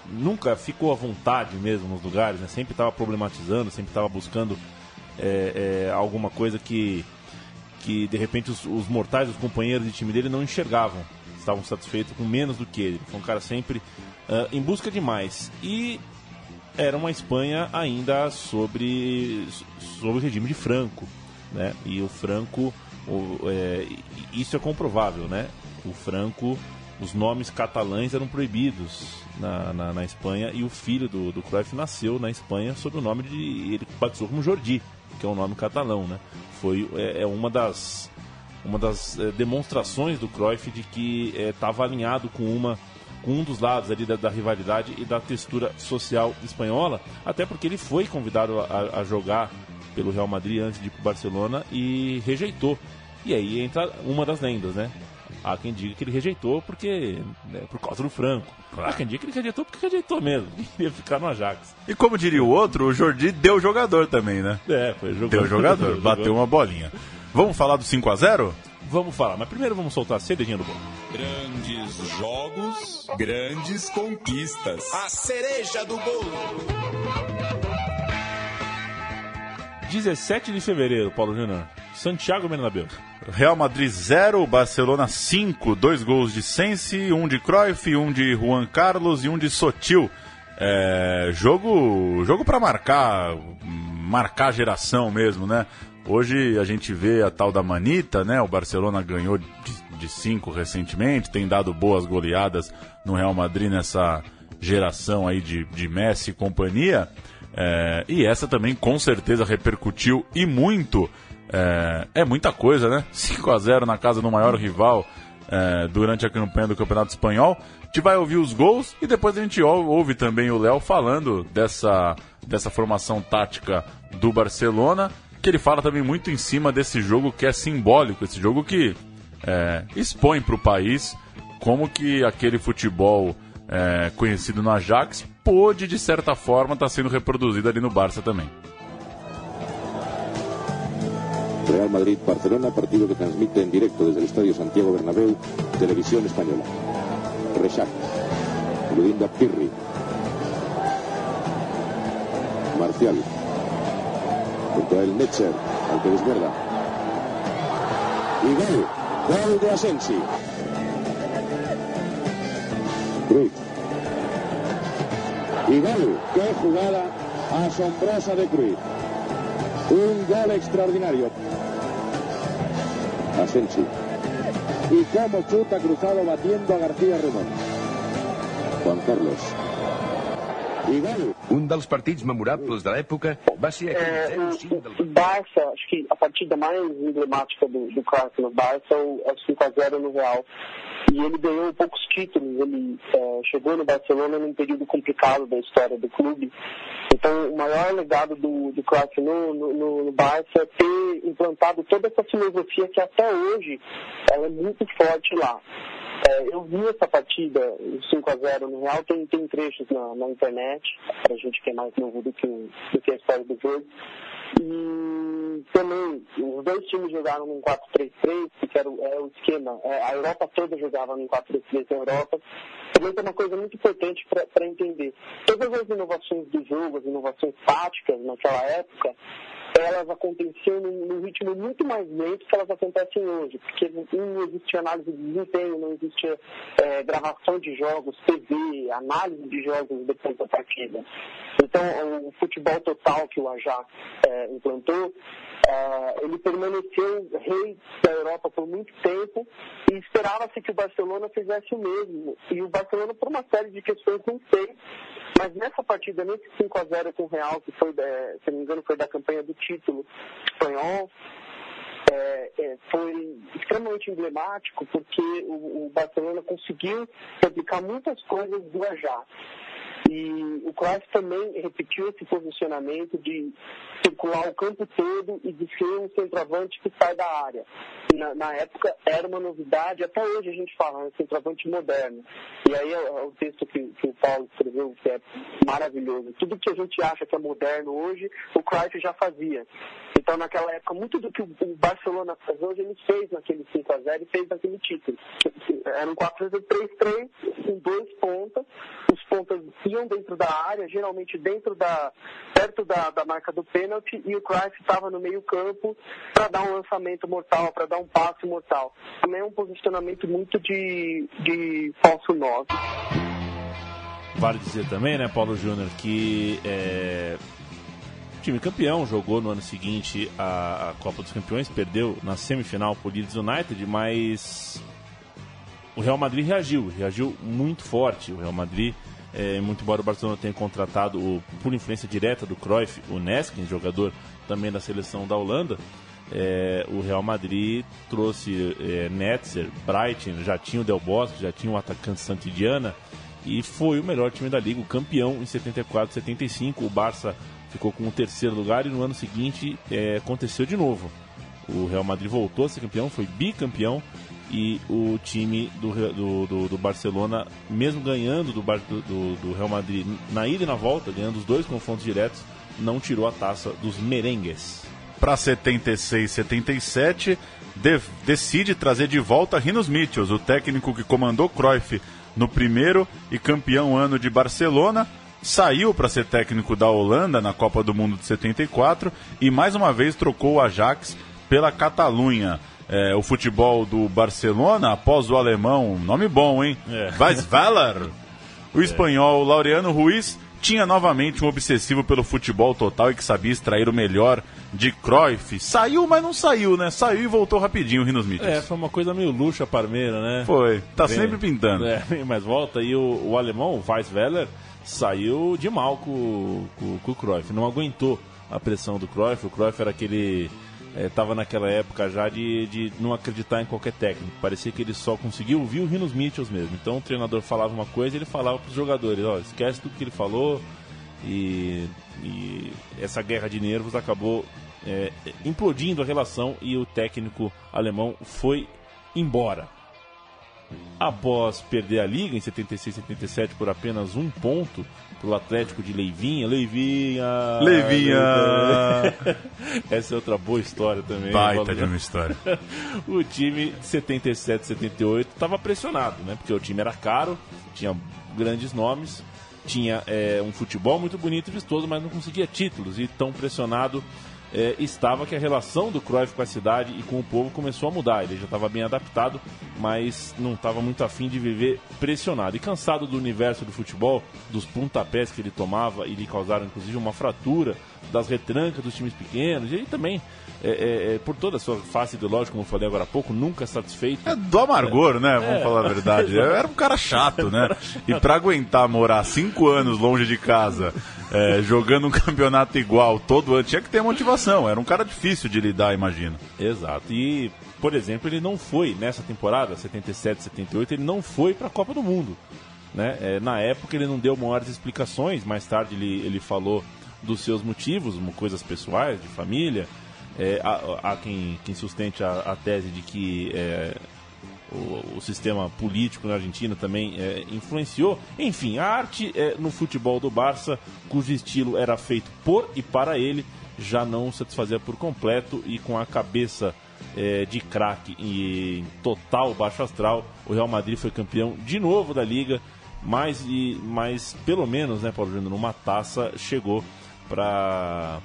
nunca ficou à vontade mesmo nos lugares, né? sempre estava problematizando, sempre estava buscando é, é, alguma coisa que, que de repente os, os mortais, os companheiros de time dele não enxergavam, estavam satisfeitos com menos do que ele. Foi um cara sempre uh, em busca de mais. E era uma Espanha ainda sobre, sobre o regime de Franco. Né? E o Franco, o, é, isso é comprovável, né? O Franco, os nomes catalães eram proibidos na, na, na, Espanha e o filho do, do Cruyff nasceu na Espanha sob o nome de. ele batizou como Jordi, que é um nome catalão, né? Foi, é, é uma das, uma das é, demonstrações do Cruyff de que estava é, alinhado com uma com um dos lados ali da, da, rivalidade e da textura social espanhola, até porque ele foi convidado a, a jogar pelo Real Madrid antes de ir para Barcelona e rejeitou. E aí entra uma das lendas, né? Há quem diga que ele rejeitou porque né, por causa do Franco. Há quem diga que ele rejeitou porque rejeitou mesmo. Ia ficar no Ajax. E como diria o outro, o Jordi deu jogador também, né? É, foi jogador. Deu jogador, bateu uma bolinha. Vamos falar do 5 a 0 Vamos falar, mas primeiro vamos soltar a cerejinha do bolo. Grandes jogos, grandes conquistas. A cereja do bolo. 17 de fevereiro, Paulo Júnior. Santiago Bernabéu. Real Madrid 0, Barcelona 5, dois gols de Sensi, um de Cruyff, um de Juan Carlos e um de Sotil. É, jogo jogo para marcar, marcar geração mesmo, né? Hoje a gente vê a tal da manita, né? O Barcelona ganhou de, de cinco recentemente, tem dado boas goleadas no Real Madrid nessa geração aí de, de Messi e companhia. É, e essa também com certeza repercutiu e muito. É, é muita coisa, né? 5 a 0 na casa do maior rival é, durante a campanha do Campeonato Espanhol. A gente vai ouvir os gols e depois a gente ouve também o Léo falando dessa, dessa formação tática do Barcelona que ele fala também muito em cima desse jogo que é simbólico, esse jogo que é, expõe para o país como que aquele futebol é, conhecido no Ajax pôde, de certa forma, estar tá sendo reproduzido ali no Barça também. Real Madrid-Barcelona, partido que transmite en directo desde el Estadio Santiago Bernabéu, televisión española. Rechac, Ludinda Pirri, Marcial, junto a el Netzer, al que. Y gol, gol de Asensi. Cruz. Y gol, qué jugada asombrosa de Cruz. Un gol extraordinario. Asensi. Y cómo chuta cruzado batiendo a García Ramón. Juan Carlos. Um dos partidos memoráveis da época vai ser aquele é, o, Barça, acho que a partida mais emblemática do, do clássico no Barça é o, é o 5x0 no Real. E ele ganhou poucos títulos, ele é, chegou no Barcelona num período complicado da história do clube. Então, o maior legado do, do clássico no, no, no Barça é ter implantado toda essa filosofia que até hoje ela é muito forte lá. É, eu vi essa partida, 5 a 0 no Real, tem, tem trechos na, na internet, para a gente que é mais novo do que, do que a história do jogo. E também, os dois times jogaram num 4-3-3, que era é o esquema. É, a Europa toda jogava num 4-3-3 na Europa. Também tem uma coisa muito importante para entender. Todas as inovações do jogo, as inovações táticas naquela época, elas aconteciam num, num, ritmo muito mais lento que elas acontecem hoje, porque não existia análise de desempenho, não existia é, gravação de jogos, TV, análise de jogos depois da partida. Então, o futebol total que o Ajax é, implantou, é, ele permaneceu rei da Europa por muito tempo e esperava-se que o Barcelona fizesse o mesmo. E o Barcelona, por uma série de questões, não fez. Mas nessa partida, nesse 5 a 0 com o Real, que foi, se não me engano, foi da campanha do título espanhol, é, é, foi extremamente emblemático porque o, o Barcelona conseguiu replicar muitas coisas do Ajax. E o Cruyff também repetiu esse posicionamento de circular o campo todo e de ser um centroavante que sai da área. Na, na, época era uma novidade, até hoje a gente fala, um centroavante moderno. E aí é, é o texto que, que, o Paulo escreveu, que é maravilhoso. Tudo que a gente acha que é moderno hoje, o Cruyff já fazia. Então, naquela época, muito do que o Barcelona faz hoje, ele fez naquele 5x0 e fez naquele título. Era um 4-3-3 com dois pontas. Os pontas iam dentro da área, geralmente dentro da, perto da, da marca do pênalti, e o Cruyff estava no meio campo para dar um lançamento mortal, para dar um passe mortal. Também é um posicionamento muito de, de falso 9. Vale dizer também, né, Paulo Júnior, que é, time campeão, jogou no ano seguinte a, a Copa dos Campeões, perdeu na semifinal por Leeds United, mas o Real Madrid reagiu, reagiu muito forte. O Real Madrid, é, muito embora o Barcelona tenha contratado, o, por influência direta do Cruyff, o Neskin, jogador também da seleção da Holanda, é, o Real Madrid trouxe é, Netzer, Brighton, já tinha o Del Bosque, já tinha o atacante Santidiana e foi o melhor time da liga, o campeão em 74, 75. O Barça ficou com o terceiro lugar e no ano seguinte é, aconteceu de novo. O Real Madrid voltou a ser campeão, foi bicampeão e o time do, do, do, do Barcelona, mesmo ganhando do, do, do, Real Madrid na ida e na volta, ganhando os dois confrontos diretos, não tirou a taça dos merengues. Para 76 77, de, decide trazer de volta Rinos Mitchells, o técnico que comandou Cruyff no primeiro e campeão ano de Barcelona saiu para ser técnico da Holanda na Copa do Mundo de 74 e mais uma vez trocou o Ajax pela Catalunha. É, o futebol do Barcelona, após o alemão, nome bom, hein? É. Weisweiler. O espanhol Laureano Ruiz tinha novamente um obsessivo pelo futebol total e que sabia extrair o melhor de Cruyff. Saiu, mas não saiu, né? Saiu e voltou rapidinho, Rinos Mitchell. É, foi uma coisa meio luxa parmeira, né? Foi. Tá Bem, sempre pintando. É, mas volta. E o, o alemão, o Weisweiler, saiu de mal com, com, com o Cruyff. Não aguentou a pressão do Cruyff. O Cruyff era aquele estava é, naquela época já de, de não acreditar em qualquer técnico. Parecia que ele só conseguia ouvir o Rinos Mitchells mesmo. Então o treinador falava uma coisa e ele falava para os jogadores: ó, esquece tudo que ele falou. E, e essa guerra de nervos acabou é, implodindo a relação e o técnico alemão foi embora. Após perder a liga em 76 77 por apenas um ponto para o Atlético de Leivinha, Leivinha, Leivinha. Essa é outra boa história também. Baita de uma história. o time 77 78 estava pressionado, né? Porque o time era caro, tinha grandes nomes, tinha é, um futebol muito bonito e vistoso, mas não conseguia títulos e tão pressionado é, estava que a relação do Cruyff com a cidade e com o povo começou a mudar. Ele já estava bem adaptado, mas não estava muito afim de viver pressionado. E cansado do universo do futebol, dos pontapés que ele tomava e lhe causaram inclusive uma fratura, das retrancas dos times pequenos, e também é, é, é, por toda a sua face ideológica, como eu falei agora há pouco, nunca satisfeito. É do amargor, né? Vamos é. falar a verdade. Eu era um cara chato, né? E para aguentar morar cinco anos longe de casa, é, jogando um campeonato igual todo ano, tinha que ter motivação. Era um cara difícil de lidar, imagino. Exato. E, por exemplo, ele não foi nessa temporada, 77, 78, ele não foi para a Copa do Mundo. Né? É, na época ele não deu maiores explicações, mais tarde ele, ele falou dos seus motivos, coisas pessoais, de família. É, há, há quem, quem, sustente a, a, tese de que é, o, o, sistema político na Argentina também é, influenciou. Enfim, a arte é, no futebol do Barça, cujo estilo era feito por e para ele, já não satisfazia por completo e com a cabeça é, de craque em total baixo astral, o Real Madrid foi campeão de novo da liga, mas, e, mas pelo menos, né, Paulo Júnior, numa taça chegou para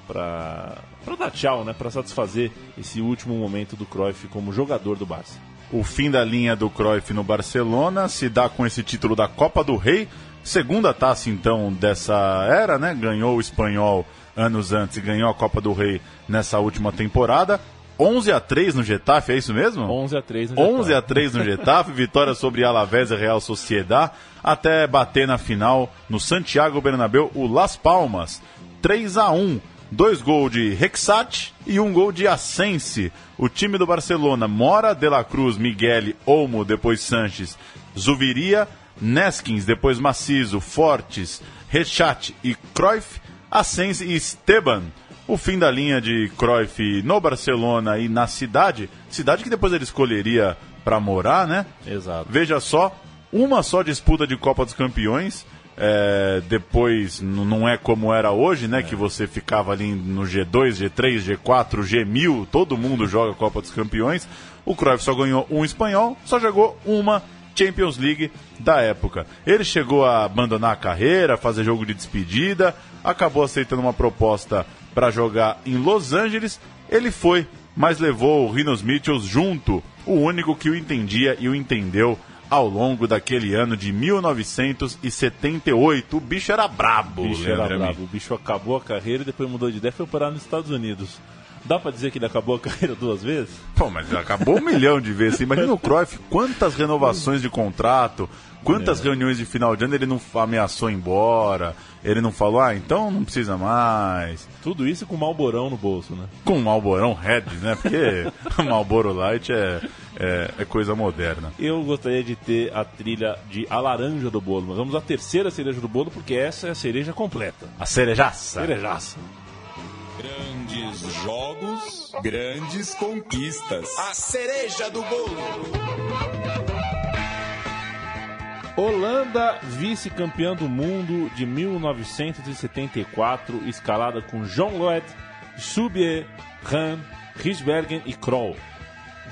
dar tchau, né, para satisfazer esse último momento do Cruyff como jogador do Barça. O fim da linha do Cruyff no Barcelona se dá com esse título da Copa do Rei Segunda taça, então, dessa era, né? Ganhou o espanhol anos antes e ganhou a Copa do Rei nessa última temporada. 11 a 3 no Getafe, é isso mesmo? 11 a 3 no Getafe. 11 a 3 no Getafe, vitória sobre Alavés e Real Sociedad, até bater na final no Santiago Bernabéu o Las Palmas, 3 a 1. Dois gols de Rexat e um gol de Ascense. O time do Barcelona, Mora, De La Cruz, Miguel, Olmo, depois Sanches, Zuviria, Neskins, depois Macizo, Fortes, Rechat e Cruyff, Ascense e Esteban. O fim da linha de Cruyff no Barcelona e na cidade, cidade que depois ele escolheria para morar, né? Exato. Veja só, uma só disputa de Copa dos Campeões. É, depois não é como era hoje, né? Que você ficava ali no G2, G3, G4, G1000, todo mundo joga Copa dos Campeões. O Cruyff só ganhou um espanhol, só jogou uma Champions League da época. Ele chegou a abandonar a carreira, fazer jogo de despedida, acabou aceitando uma proposta para jogar em Los Angeles. Ele foi, mas levou o Rinos Mitchells junto, o único que o entendia e o entendeu ao longo daquele ano de 1978. O bicho era brabo, O bicho era brabo. O bicho acabou a carreira e depois mudou de ideia e foi parar nos Estados Unidos. Dá pra dizer que ele acabou a carreira duas vezes? Pô, mas acabou um milhão de vezes. Imagina o Cruyff, quantas renovações de contrato, quantas É. reuniões de final de ano ele não ameaçou ir embora, ele não falou, ah, então não precisa mais. Tudo isso com malborão no bolso, né? Com o Malborão Red, né? Porque o Malboro Light é, é, é coisa moderna. Eu gostaria de ter a trilha de A Laranja do Bolo, mas vamos à terceira cereja do bolo, porque essa é a cereja completa. A cerejaça. Cerejaça. Grandes jogos, grandes conquistas. A cereja do bolo. Holanda, vice-campeã do mundo de 1974, escalada com John Lloyd, Subier, Ran, Risbergen e Kroll.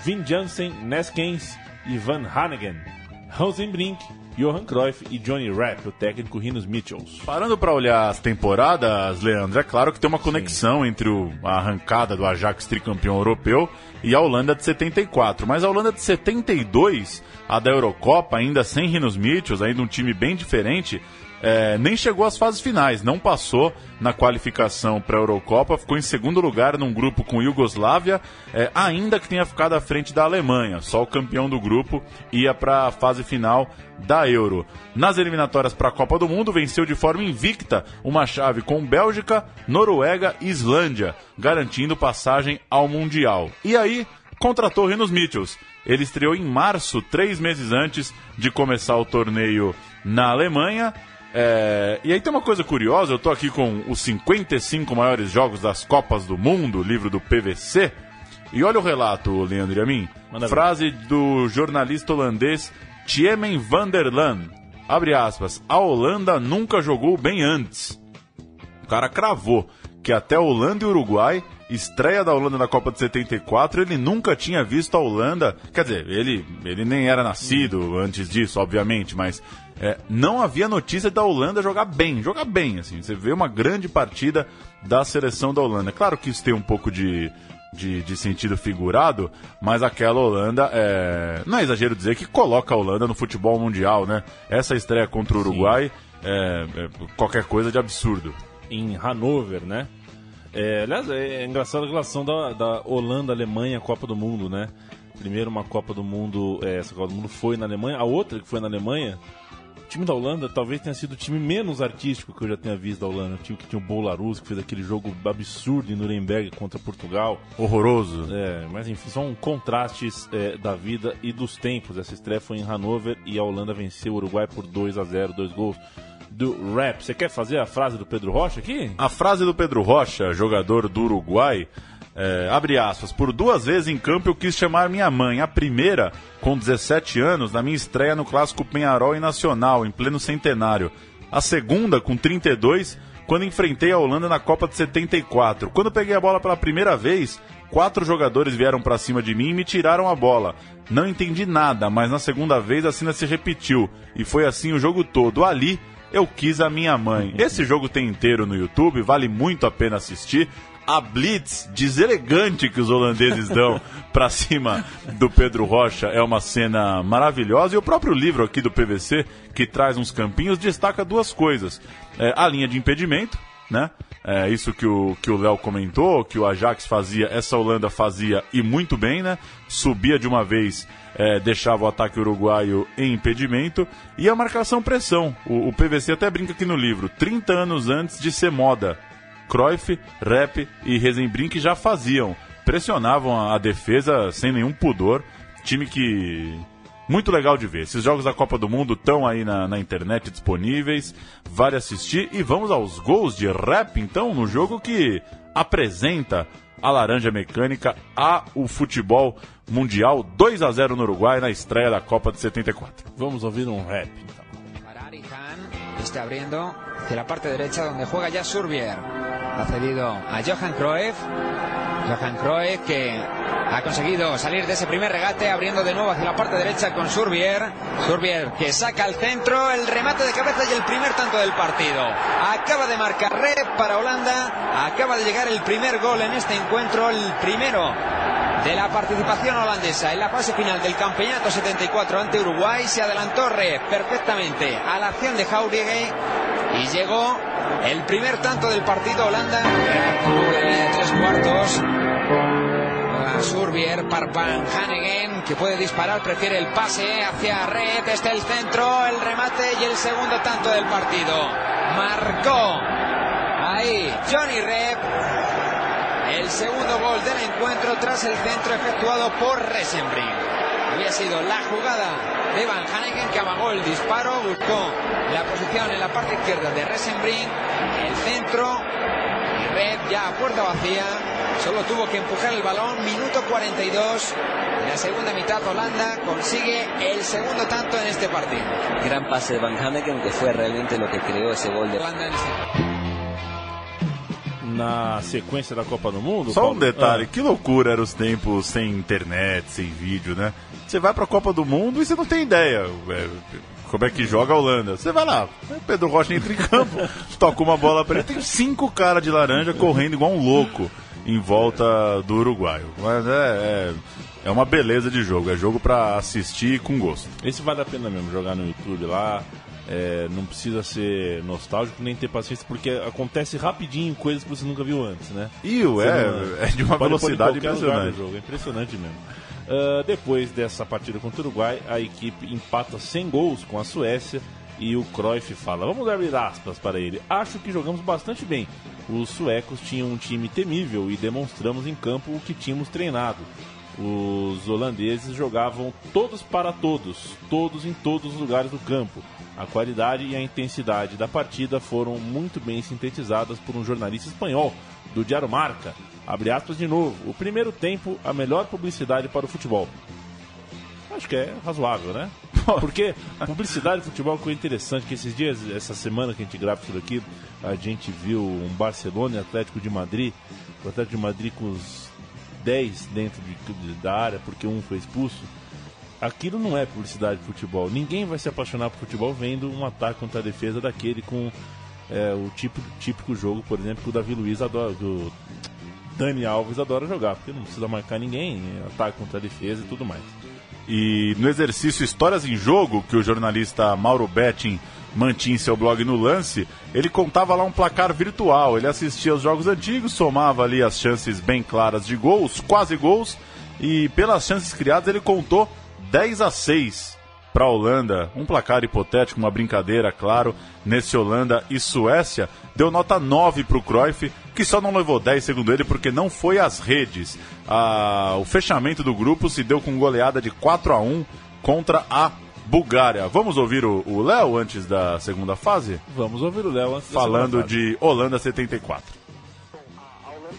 Vin Jansen, Neskens e Van Hanegen. Rosenbrink, Johan Cruyff e Johnny Rapp, o técnico Rinos Mitchells. Parando para olhar as temporadas, Leandro, é claro que tem uma conexão entre o- a arrancada do Ajax tricampeão europeu e a Holanda de 74. Mas a Holanda de 72, a da Eurocopa, ainda sem Rinos Mitchells, ainda um time bem diferente, é, nem chegou às fases finais, não passou na qualificação para a Eurocopa, ficou em segundo lugar num grupo com Iugoslávia, é, ainda que tenha ficado à frente da Alemanha. Só o campeão do grupo ia para a fase final da Euro. Nas eliminatórias para a Copa do Mundo, venceu de forma invicta uma chave com Bélgica, Noruega e Islândia, garantindo passagem ao Mundial. E aí, contratou Rinos Mitchells. Ele estreou em março, três meses antes de começar o torneio na Alemanha. É, e aí tem uma coisa curiosa, eu tô aqui com os 55 maiores jogos das Copas do Mundo, livro do PVC. E olha o relato, Leandro e a mim. Ver. Frase do jornalista holandês Tiemen van der Laan. Abre aspas. A Holanda nunca jogou bem antes. O cara cravou que até Holanda e Uruguai, estreia da Holanda na Copa de 74, ele nunca tinha visto a Holanda. Quer dizer, ele, ele nem era nascido antes disso, obviamente, mas é, não havia notícia da Holanda jogar bem, jogar bem, assim. Você vê uma grande partida da seleção da Holanda. Claro que isso tem um pouco de, de, de sentido figurado, mas aquela Holanda, é, não é exagero dizer que coloca a Holanda no futebol mundial, né? Essa estreia contra o Uruguai é, é qualquer coisa de absurdo. Em Hanover, né? É, aliás, é engraçada a relação da, da Holanda-Alemanha Copa do Mundo, né? Primeiro uma Copa do Mundo, é, essa Copa do Mundo foi na Alemanha, a outra que foi na Alemanha, time da Holanda talvez tenha sido o time menos artístico que eu já tenha visto da Holanda. O time que tinha o Bolarus, que fez aquele jogo absurdo em Nuremberg contra Portugal. Horroroso. É, mas enfim, são contrastes é, da vida e dos tempos. Essa estreia foi em Hanover e a Holanda venceu o Uruguai por 2 a 0 dois gols do Rap. Você quer fazer a frase do Pedro Rocha aqui? A frase do Pedro Rocha, jogador do Uruguai, é, abre aspas, por duas vezes em campo eu quis chamar minha mãe. A primeira, com 17 anos, na minha estreia no Clássico Penharol e Nacional, em pleno centenário. A segunda, com 32, quando enfrentei a Holanda na Copa de 74. Quando peguei a bola pela primeira vez, quatro jogadores vieram para cima de mim e me tiraram a bola. Não entendi nada, mas na segunda vez a cena se repetiu. E foi assim o jogo todo. Ali, eu quis a minha mãe. Esse jogo tem inteiro no YouTube, vale muito a pena assistir. A blitz deselegante que os holandeses dão para cima do Pedro Rocha é uma cena maravilhosa. E o próprio livro aqui do PVC, que traz uns campinhos, destaca duas coisas: é, a linha de impedimento, né? É, isso que o que o Léo comentou, que o Ajax fazia, essa Holanda fazia e muito bem, né? Subia de uma vez, é, deixava o ataque uruguaio em impedimento e a marcação pressão. O, o, PVC até brinca aqui no livro, 30 anos antes de ser moda. Cruyff, Rep e Rezenbrink já faziam, pressionavam a, defesa sem nenhum pudor. Time que muito legal de ver. Esses jogos da Copa do Mundo estão aí na, na, internet disponíveis. Vale assistir. E vamos aos gols de rap, então, no jogo que apresenta a Laranja Mecânica a o futebol mundial 2 a 0 no Uruguai na estreia da Copa de 74. Vamos ouvir um rap, então. Está abriendo hacia a parte derecha donde juega ya Surbier. Ha cedido a Johan Cruyff. Johan Cruyff que ha conseguido salir de ese primer regate abriendo de nuevo hacia la parte derecha con Surbier. Surbier que saca al centro el remate de cabeza y el primer tanto del partido. Acaba de marcar Rep para Holanda. Acaba de llegar el primer gol en este encuentro, el primero de la participación holandesa en la fase final del campeonato 74 ante Uruguay. Se adelantó perfectamente a la acción de Jauregui y llegó el primer tanto del partido Holanda. De tres cuartos. Surbier, Parpan, Hanegen, que puede disparar, prefiere el pase hacia Red, este el centro, el remate y el segundo tanto del partido. Marcó ahí Johnny Rep el segundo gol del encuentro tras el centro efectuado por Resenbrink. Había sido la jugada de Van Hanegen que amagó el disparo, buscó la posición en la parte izquierda de Resenbrink, el centro y Red ya a puerta vacía Solo tuvo que empujar el balón. Minuto 42. En la segunda mitad Holanda consigue el segundo tanto en este partido. Gran pase de Van Haneken que fue realmente lo que creó ese gol de Holanda. Na sequência da Copa do Mundo. Só um detalhe, ah. que loucura eram os tempos sem internet, sem vídeo, né? Você vai pra Copa do Mundo e você não tem ideia. É, como é que joga a Holanda. Você vai lá, Pedro Rocha entra em campo, toca uma bola pra ele, tem cinco caras de laranja correndo igual um louco em volta do uruguaio. Mas é, é, é uma beleza de jogo, é jogo para assistir com gosto. Esse vale a pena mesmo, jogar no YouTube lá. É, não precisa ser nostálgico nem ter paciência, porque acontece rapidinho coisas que você nunca viu antes, né? E o é, é de uma pode, velocidade pode impressionante. Jogo, é impressionante mesmo. Uh, depois dessa partida contra o Uruguai, a equipe empata sem gols com a Suécia e o Cruyff fala: Vamos abrir aspas para ele. Acho que jogamos bastante bem os suecos tinham um time temível e demonstramos em campo o que tínhamos treinado. Os holandeses jogavam todos para todos, todos em todos os lugares do campo. A qualidade e a intensidade da partida foram muito bem sintetizadas por um jornalista espanhol do Diário Marca. Abre aspas de novo. O primeiro tempo, a melhor publicidade para o futebol. Acho que é razoável, né? Porque publicidade de futebol foi interessante, que esses dias, essa semana que a gente grava tudo aqui, a gente viu um Barcelona e Atlético de Madrid, o Atlético de Madrid com os 10 dentro de, da área porque um foi expulso. Aquilo não é publicidade de futebol. Ninguém vai se apaixonar por futebol vendo um ataque contra a defesa daquele com é, o tipo, típico jogo, por exemplo, que o Davi Luiz adora, do Dani Alves adora jogar, porque não precisa marcar ninguém, ataque contra a defesa e tudo mais. E no exercício Histórias em Jogo, que o jornalista Mauro Betting mantinha em seu blog no lance, ele contava lá um placar virtual. Ele assistia aos jogos antigos, somava ali as chances bem claras de gols, quase gols, e pelas chances criadas ele contou 10 a 6 para a Holanda. Um placar hipotético, uma brincadeira, claro, nesse Holanda e Suécia. Deu nota 9 para o Cruyff, que só não levou 10, segundo ele, porque não foi às redes. Ah, o fechamento do grupo se deu com goleada de 4 a 1 contra a Bulgária. Vamos ouvir o Léo antes da segunda fase? Vamos ouvir o Léo antes Falando de Holanda 74.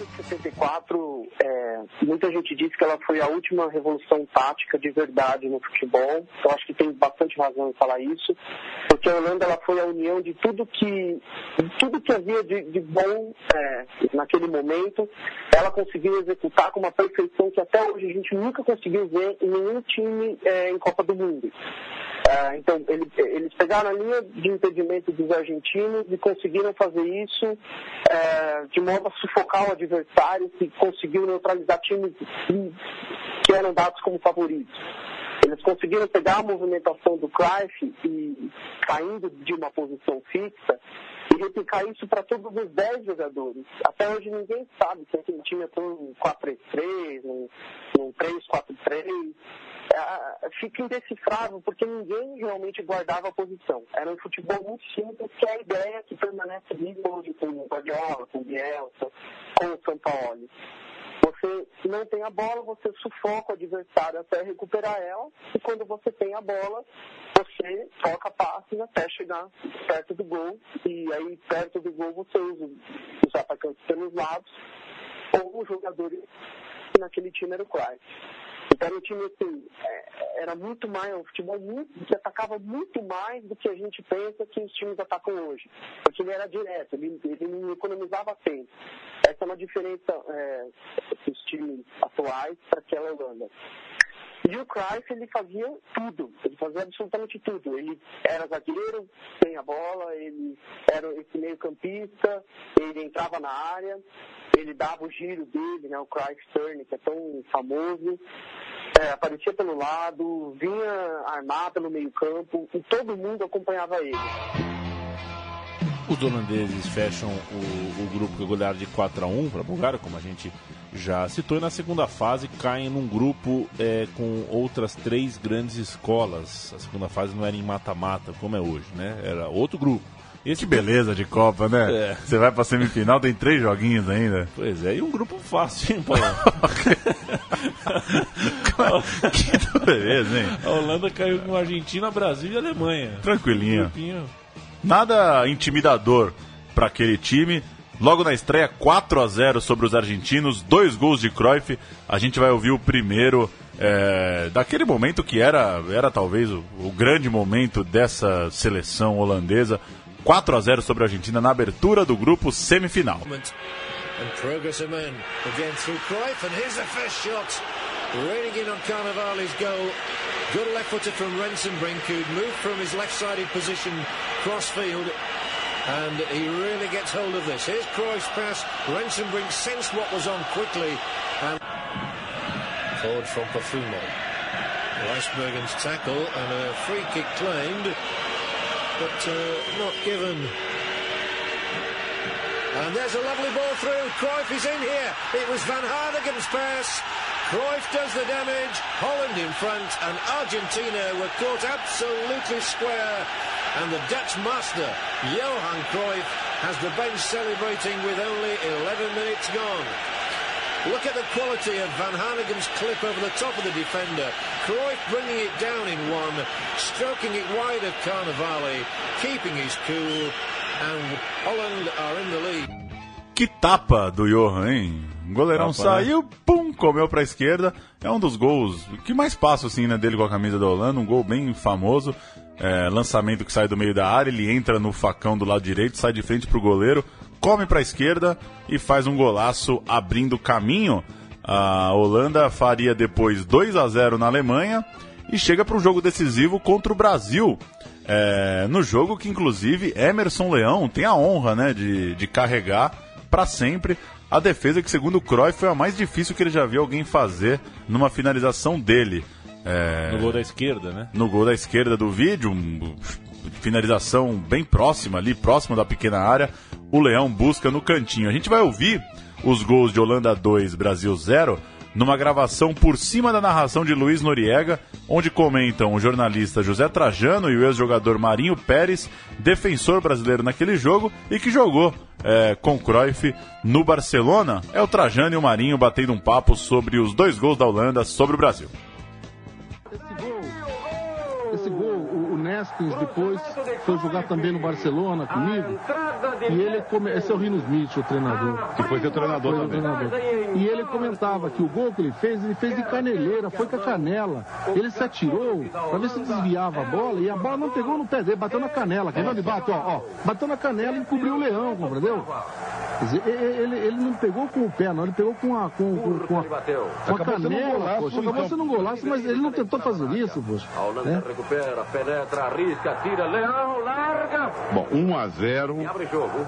Holanda de 64, é, muita gente diz que ela foi a última revolução tática de verdade no futebol. Eu acho que tem bastante razão em falar isso, porque a Holanda ela foi a união de tudo que tudo que havia de, de bom é, naquele momento. Ela conseguiu executar com uma perfeição que até hoje a gente nunca conseguiu ver em nenhum time é, em Copa do Mundo. É, então, ele, eles pegaram a linha de impedimento dos argentinos e conseguiram fazer isso é, de modo a sufocar o adversário, que conseguiu neutralizar times que, eram dados como favoritos. Eles conseguiram pegar a movimentação do Cruyff e saindo de uma posição fixa e replicar isso para todos os 10 jogadores. Até hoje ninguém sabe se aquele time é um 4-3-3, um, um 3-4-3. É, fica indecifrável porque ninguém realmente guardava a posição. Era um futebol muito simples, que é a ideia que permanece viva hoje com o Guardiola, com o Bielsa, com o São Paulo. Você não tem a bola, você sufoca o adversário até recuperar ela, e quando você tem a bola, você toca passes até chegar perto do gol, e aí perto do gol você usa os atacantes pelos lados, ou os jogadores que naquele time era o Christ. Então era um time assim, é, era muito mais, um futebol muito, que atacava muito mais do que a gente pensa que os times atacam hoje. Porque ele era direto, ele, ele economizava tempo. Essa é uma diferença é, dos times atuais para aquela Holanda. O Cruyff, ele fazia tudo, ele fazia absolutamente tudo. Ele era zagueiro, sem a bola, ele era esse meio campista, ele entrava na área, ele dava o giro dele, né, o Cruyff Turn, que é tão famoso, é, aparecia pelo lado, vinha armado pelo meio campo, e todo mundo acompanhava ele. Os holandeses fecham o, o grupo que golearam de 4 a 1 para a Bulgária, como a gente já citou, e na segunda fase caem num grupo é, com outras três grandes escolas. A segunda fase não era em mata-mata, como é hoje, né? Era outro grupo. Esse que beleza de Copa, né? É. Você vai pra semifinal, tem três joguinhos ainda. Pois é, e um grupo fácil, hein, Paulo? que beleza, hein? A Holanda caiu com Argentina, Brasil e Alemanha. Tranquilinho. Nada intimidador para aquele time. Logo na estreia, 4 a 0 sobre os argentinos, dois gols de Cruyff. A gente vai ouvir o primeiro é, daquele momento que era, era talvez o, o grande momento dessa seleção holandesa. 4 a 0 sobre a Argentina na abertura do grupo semifinal. And progress of men again through Cruyff, and here's the first shot. Raining in on Carnivale's goal. Good left footer from Rensenbrink, who'd moved from his left sided position cross field. And he really gets hold of this. Here's Cruyff's pass. Rensenbrink sensed what was on quickly. And forward from Profumo. Weisbergen's tackle and a free kick claimed but uh, not given. And there's a lovely ball through. Cruyff is in here. It was Van Harnigen's pass. Cruyff does the damage. Holland in front, and Argentina were caught absolutely square. And the Dutch master, Johan Cruyff, has the bench celebrating with only 11 minutes gone. Look at the quality of Van Harnigen's clip over the top of the defender. Cruyff bringing it down in one, stroking it wide of Carnivale, keeping his cool, and Holland are in the lead. Que tapa do Johan, hein? O goleirão tapa, saiu, né? pum, comeu pra esquerda. É um dos gols que mais passa assim, né, dele com a camisa da Holanda, um gol bem famoso. É, lançamento que sai do meio da área, ele entra no facão do lado direito, sai de frente pro goleiro come para a esquerda e faz um golaço abrindo caminho. A Holanda faria depois 2 a 0 na Alemanha e chega para um jogo decisivo contra o Brasil. É, no jogo que, inclusive, Emerson Leão tem a honra né, de, de carregar para sempre a defesa que, segundo o Cruyff, foi a mais difícil que ele já viu alguém fazer numa finalização dele. É, no gol da esquerda, né? No gol da esquerda do vídeo, um, finalização bem próxima ali, próxima da pequena área o Leão busca no cantinho. A gente vai ouvir os gols de Holanda 2, Brasil 0, numa gravação por cima da narração de Luiz Noriega, onde comentam o jornalista José Trajano e o ex-jogador Marinho Pérez, defensor brasileiro naquele jogo e que jogou é, com Cruyff no Barcelona. É o Trajano e o Marinho batendo um papo sobre os dois gols da Holanda sobre o Brasil. Esse gol, Neskins, depois foi jogar também no Barcelona comigo. E ele come... Esse é o Rino Smith, o treinador. Que foi seu treinador Foi também. treinador. E ele comentava que o gol que ele fez, ele fez de caneleira, foi com a canela. Ele se atirou pra ver se desviava a bola e a bola não pegou no pé dele, bateu na canela. Quem não ele bate, ó, ó, bateu na canela e encobriu o leão, compreendeu? Dizer, ele, ele não pegou com o pé, não, ele pegou com a, com, com, com a, com a canela, golaço, poxa. Acabou então. sendo um golaço, mas ele não tentou fazer isso, poxa. A Holanda né? recupera, penetra, arrisca, tira, Leão, larga. Bom, 1 a 0 E abre jogo.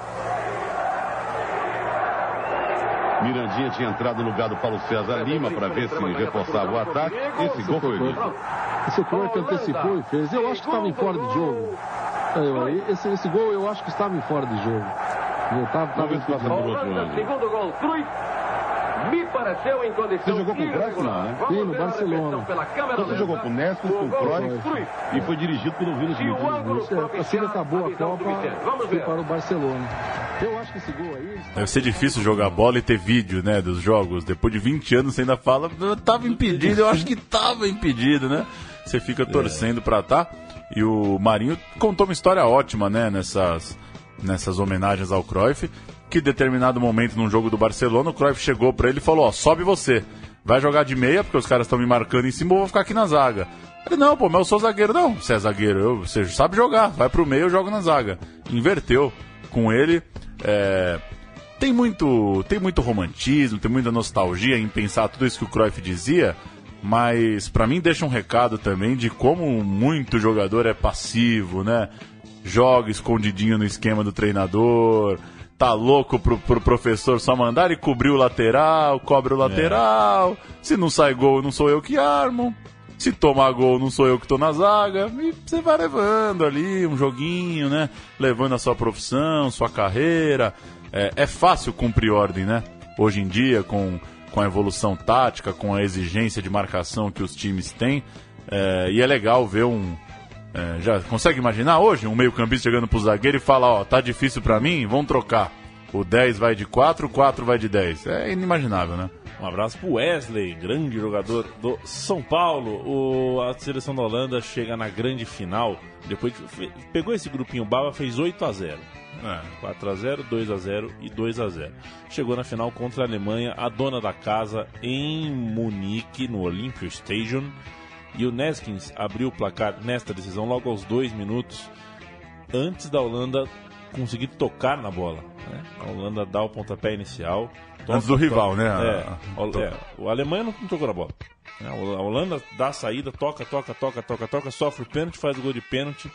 Mirandinha tinha entrado no lugar do Paulo César Lima para ver se reforçava o ataque. Esse gol foi livre. Esse gol que antecipou e fez. Eu acho que estava em fora de jogo. Eu, aí, esse, esse gol eu acho que estava em fora de jogo. Eu tava, tava Vamos ver se passa por outro Holanda, ângulo. segundo gol, Cruyff. Me pareceu em condição Você jogou com o Cruyff, não, né? Sim, no Barcelona. Então você lenta. jogou com o Nesco, com o Cruyff e foi dirigido pelo Vila E Smith. Isso, é, assim que acabou a Copa, ver. para o Barcelona. Eu acho que esse gol aí... Deve ser difícil jogar bola e ter vídeo, né, dos jogos. Depois de 20 anos você ainda fala, "Eu tava impedido, eu acho que tava impedido, né? Você fica torcendo pra tá. E o Marinho contou uma história ótima, né, nessas, nessas homenagens ao Cruyff, que determinado momento num jogo do Barcelona, o Cruyff chegou pra ele e falou, ó, sobe você. Vai jogar de meia, porque os caras estão me marcando em cima, eu vou ficar aqui na zaga. Ele, não, pô, mas eu sou zagueiro. Não, você é zagueiro, eu, você sabe jogar, vai pro meio, eu jogo na zaga. Inverteu com ele. é, tem muito, tem muito romantismo, tem muita nostalgia em pensar tudo isso que o Cruyff dizia, mas pra mim deixa um recado também de como muito jogador é passivo, né? Joga escondidinho no esquema do treinador, tá louco pro, pro professor só mandar e cobrir o lateral, cobre o lateral. Se não sai gol, não sou eu que armo. Se tomar gol, não sou eu que tô na zaga. E você vai levando ali um joguinho, né? Levando a sua profissão, sua carreira. É, é fácil cumprir ordem, né? Hoje em dia, com, com a evolução tática, com a exigência de marcação que os times têm. É, e é legal ver um. É, já consegue imaginar hoje um meio-campista chegando pro zagueiro e falar: Ó, tá difícil pra mim, vamos trocar. O 10 vai de 4, o 4 vai de 10. É inimaginável, né? Um abraço pro Wesley, grande jogador do São Paulo. O, a seleção da Holanda chega na grande final. Depois de- fe- pegou esse grupinho Baba, fez 8 a 0 4 a 0 2 a 0 e 2 a 0 Chegou na final contra a Alemanha, a dona da casa, em Munique, no Olympia Stadium. E o Neskins abriu o placar nesta decisão logo aos dois minutos, antes da Holanda conseguir tocar na bola. né? A Holanda dá o pontapé inicial. Antes do rival, né? É, é, o Alemanha não tocou na bola. É, A Holanda dá a saída, toca, toca, toca, toca, toca, sofre o pênalti, faz o gol de pênalti.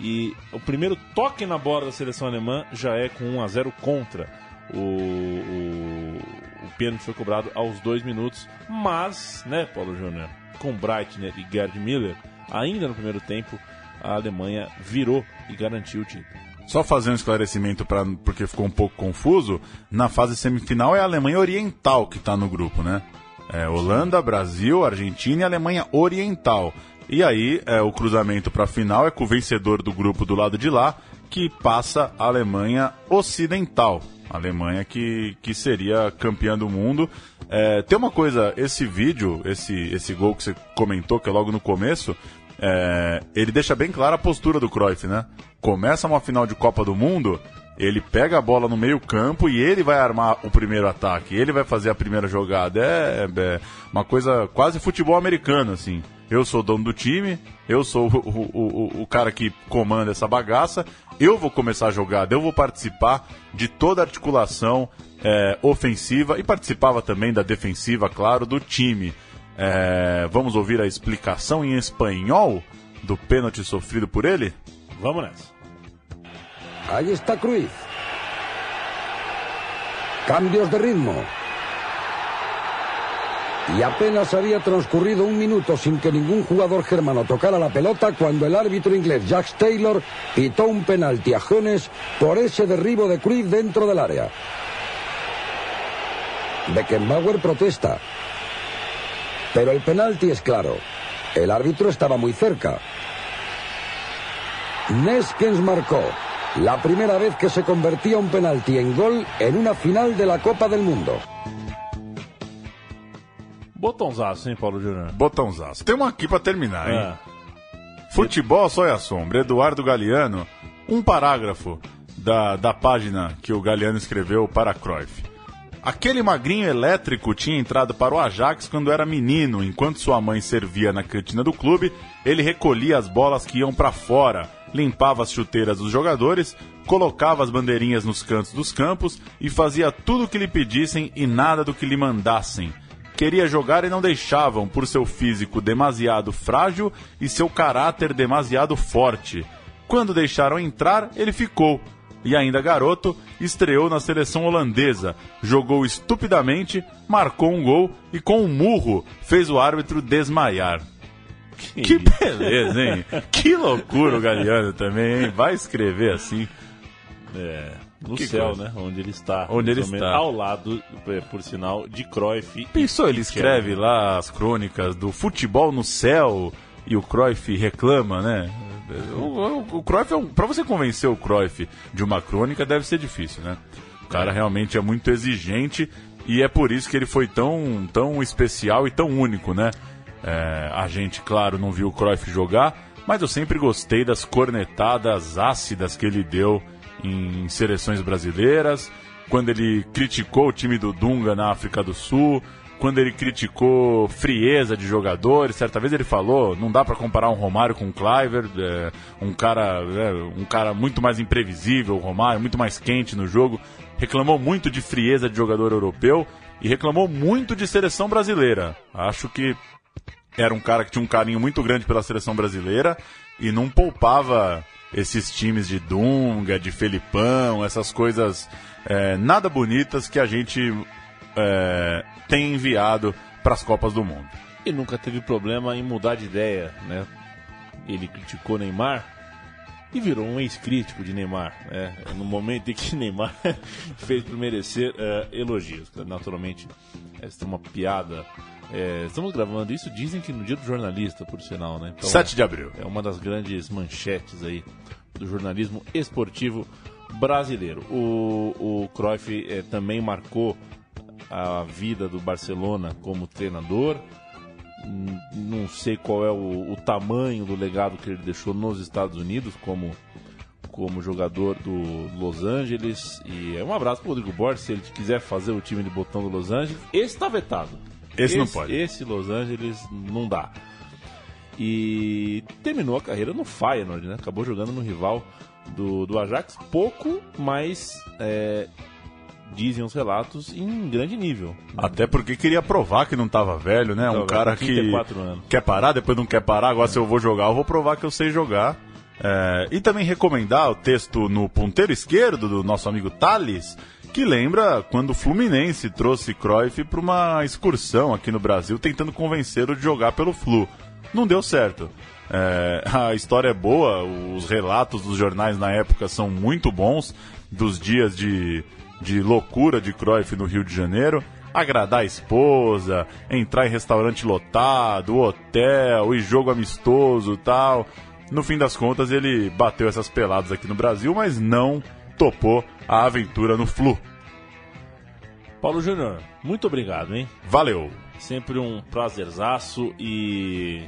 E o primeiro toque na bola da seleção alemã já é com 1 a 0 contra. O, o, o pênalti foi cobrado aos dois minutos. Mas, né, Paulo Júnior, com Breitner e Gerd Miller, ainda no primeiro tempo, a Alemanha virou e garantiu o título. Só fazer um esclarecimento pra, porque ficou um pouco confuso. Na fase semifinal é a Alemanha Oriental que está no grupo, né? É Holanda, Brasil, Argentina e Alemanha Oriental. E aí é, o cruzamento para a final é com o vencedor do grupo do lado de lá que passa a Alemanha Ocidental. A Alemanha que, que seria campeã do mundo. É, tem uma coisa, esse vídeo, esse, esse gol que você comentou, que é logo no começo, é, ele deixa bem clara a postura do Cruyff, né? Começa uma final de Copa do Mundo, ele pega a bola no meio campo e ele vai armar o primeiro ataque, ele vai fazer a primeira jogada. É, é uma coisa quase futebol americano, assim. Eu sou o dono do time, eu sou o, o, o, o cara que comanda essa bagaça, eu vou começar a jogada, eu vou participar de toda a articulação é, ofensiva e participava também da defensiva, claro, do time. É, vamos ouvir a explicação em espanhol do pênalti sofrido por ele? Vamos nessa. Ahí está Cruyff. Cambios de ritmo. Y apenas había transcurrido un minuto sin que ningún jugador germano tocara la pelota cuando el árbitro inglés Jack Taylor pitó un penalti a Jones por ese derribo de Cruyff dentro del área. Beckenbauer protesta. Pero el penalti es claro. El árbitro estaba muy cerca. Neskens marcó la primera vez que se convertía un penalti en gol en una final de la Copa del Mundo. Botãozaço, hein, Paulo Júnior? Botãozaço. Tem uma aqui pra terminar, hein? É. Futebol só é a sombra. Eduardo Galeano, um parágrafo da, da página que o Galeano escreveu para Cruyff. Aquele magrinho elétrico tinha entrado para o Ajax quando era menino, enquanto sua mãe servia na cantina do clube, ele recolhia as bolas que iam para fora, limpava as chuteiras dos jogadores, colocava as bandeirinhas nos cantos dos campos e fazia tudo o que lhe pedissem e nada do que lhe mandassem. Queria jogar e não deixavam, por seu físico demasiado frágil e seu caráter demasiado forte. Quando deixaram entrar, ele ficou. E ainda garoto, estreou na seleção holandesa, jogou estupidamente, marcou um gol e com um murro fez o árbitro desmaiar. Que, que beleza, hein? que loucura o Galeano também, hein? Vai escrever assim. É, no Que céu, coisa. né? Onde ele está. Onde ele está. Ao lado, é, por sinal, de Cruyff. Pensou, ele escreve lá as crônicas do futebol no céu e o Cruyff reclama, né? O, o, o Cruyff é um, pra você convencer o Cruyff de uma crônica deve ser difícil, né? O cara realmente é muito exigente e é por isso que ele foi tão, tão especial e tão único, né? É, a gente, claro, não viu o Cruyff jogar, mas eu sempre gostei das cornetadas ácidas que ele deu em seleções brasileiras, quando ele criticou o time do Dunga na África do Sul, quando ele criticou frieza de jogadores, certa vez ele falou, não dá para comparar um Romário com um Cliver, é, um cara, é, um cara muito mais imprevisível, o Romário, muito mais quente no jogo, reclamou muito de frieza de jogador europeu e reclamou muito de seleção brasileira. Acho que era um cara que tinha um carinho muito grande pela seleção brasileira e não poupava esses times de Dunga, de Felipão, essas coisas é, nada bonitas que a gente é, tem enviado para as Copas do Mundo. E nunca teve problema em mudar de ideia, né? Ele criticou Neymar e virou um ex-crítico de Neymar, né? No momento em que Neymar fez por merecer eh, elogios. Naturalmente, essa é uma piada. Eh, estamos gravando isso, dizem que no dia do jornalista, por sinal, né? 7 de abril. É uma das grandes manchetes aí do jornalismo esportivo brasileiro. O, o Cruyff eh, também marcou a vida do Barcelona como treinador. Hum, Não sei qual é o, o tamanho do legado que ele deixou nos Estados Unidos como, como jogador do Los Angeles. E é um abraço pro Rodrigo Borges, se ele quiser fazer o time de botão do Los Angeles. Esse tá vetado. Esse não pode. Esse Los Angeles não dá. E terminou a carreira no Feyenoord, né? Acabou jogando no rival do, do Ajax. Pouco, mas é, dizem os relatos em grande nível. Até porque queria provar que não estava velho, né? Um Tava cara que 34 anos. quer parar, depois não quer parar. Agora, se eu vou jogar, eu vou provar que eu sei jogar. É, e também recomendar o texto no ponteiro esquerdo do nosso amigo Thales, que lembra quando o Fluminense trouxe Cruyff para uma excursão aqui no Brasil, tentando convencê-lo de jogar pelo Flu. Não deu certo. É, a história é boa, os relatos dos jornais na época são muito bons, dos dias de, de loucura de Cruyff no Rio de Janeiro. Agradar a esposa, entrar em restaurante lotado, hotel e jogo amistoso tal. No fim das contas, ele bateu essas peladas aqui no Brasil, mas não topou a aventura no Flu. Paulo Júnior, muito obrigado, hein? Valeu! Sempre um prazerzaço e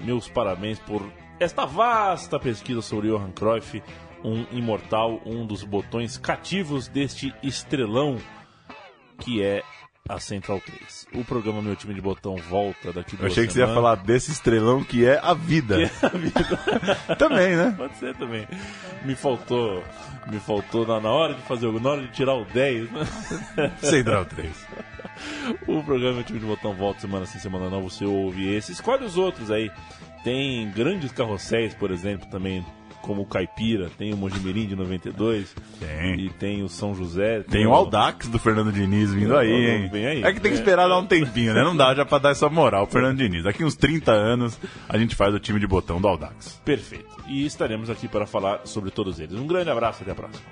meus parabéns por esta vasta pesquisa sobre Johan Cruyff, um imortal, um dos botões cativos deste estrelão que é a Central 3. O programa Meu Time de Botão volta daqui Eu duas achei que você ia semanas. falar desse estrelão que é a vida. Que é a vida. Também, né? Pode ser também. Me faltou, me faltou na, na hora de fazer o na hora de tirar o 10. né? Central 3. O programa Time de Botão volta semana sim, semana não. Você ouve esse. Escolhe os outros aí. Tem grandes carrosséis, por exemplo, também, como o Caipira. Tem o Mojimirim de 92. Tem. E tem o São José. Tem o Audax do Fernando Diniz vindo aí, hein? Aí. É que tem que esperar dar um tempinho, né? Não dá já pra dar essa moral pro Fernando Diniz. Daqui uns 30 anos a gente faz o time de botão do Audax. Perfeito. E estaremos aqui para falar sobre todos eles. Um grande abraço até a próxima.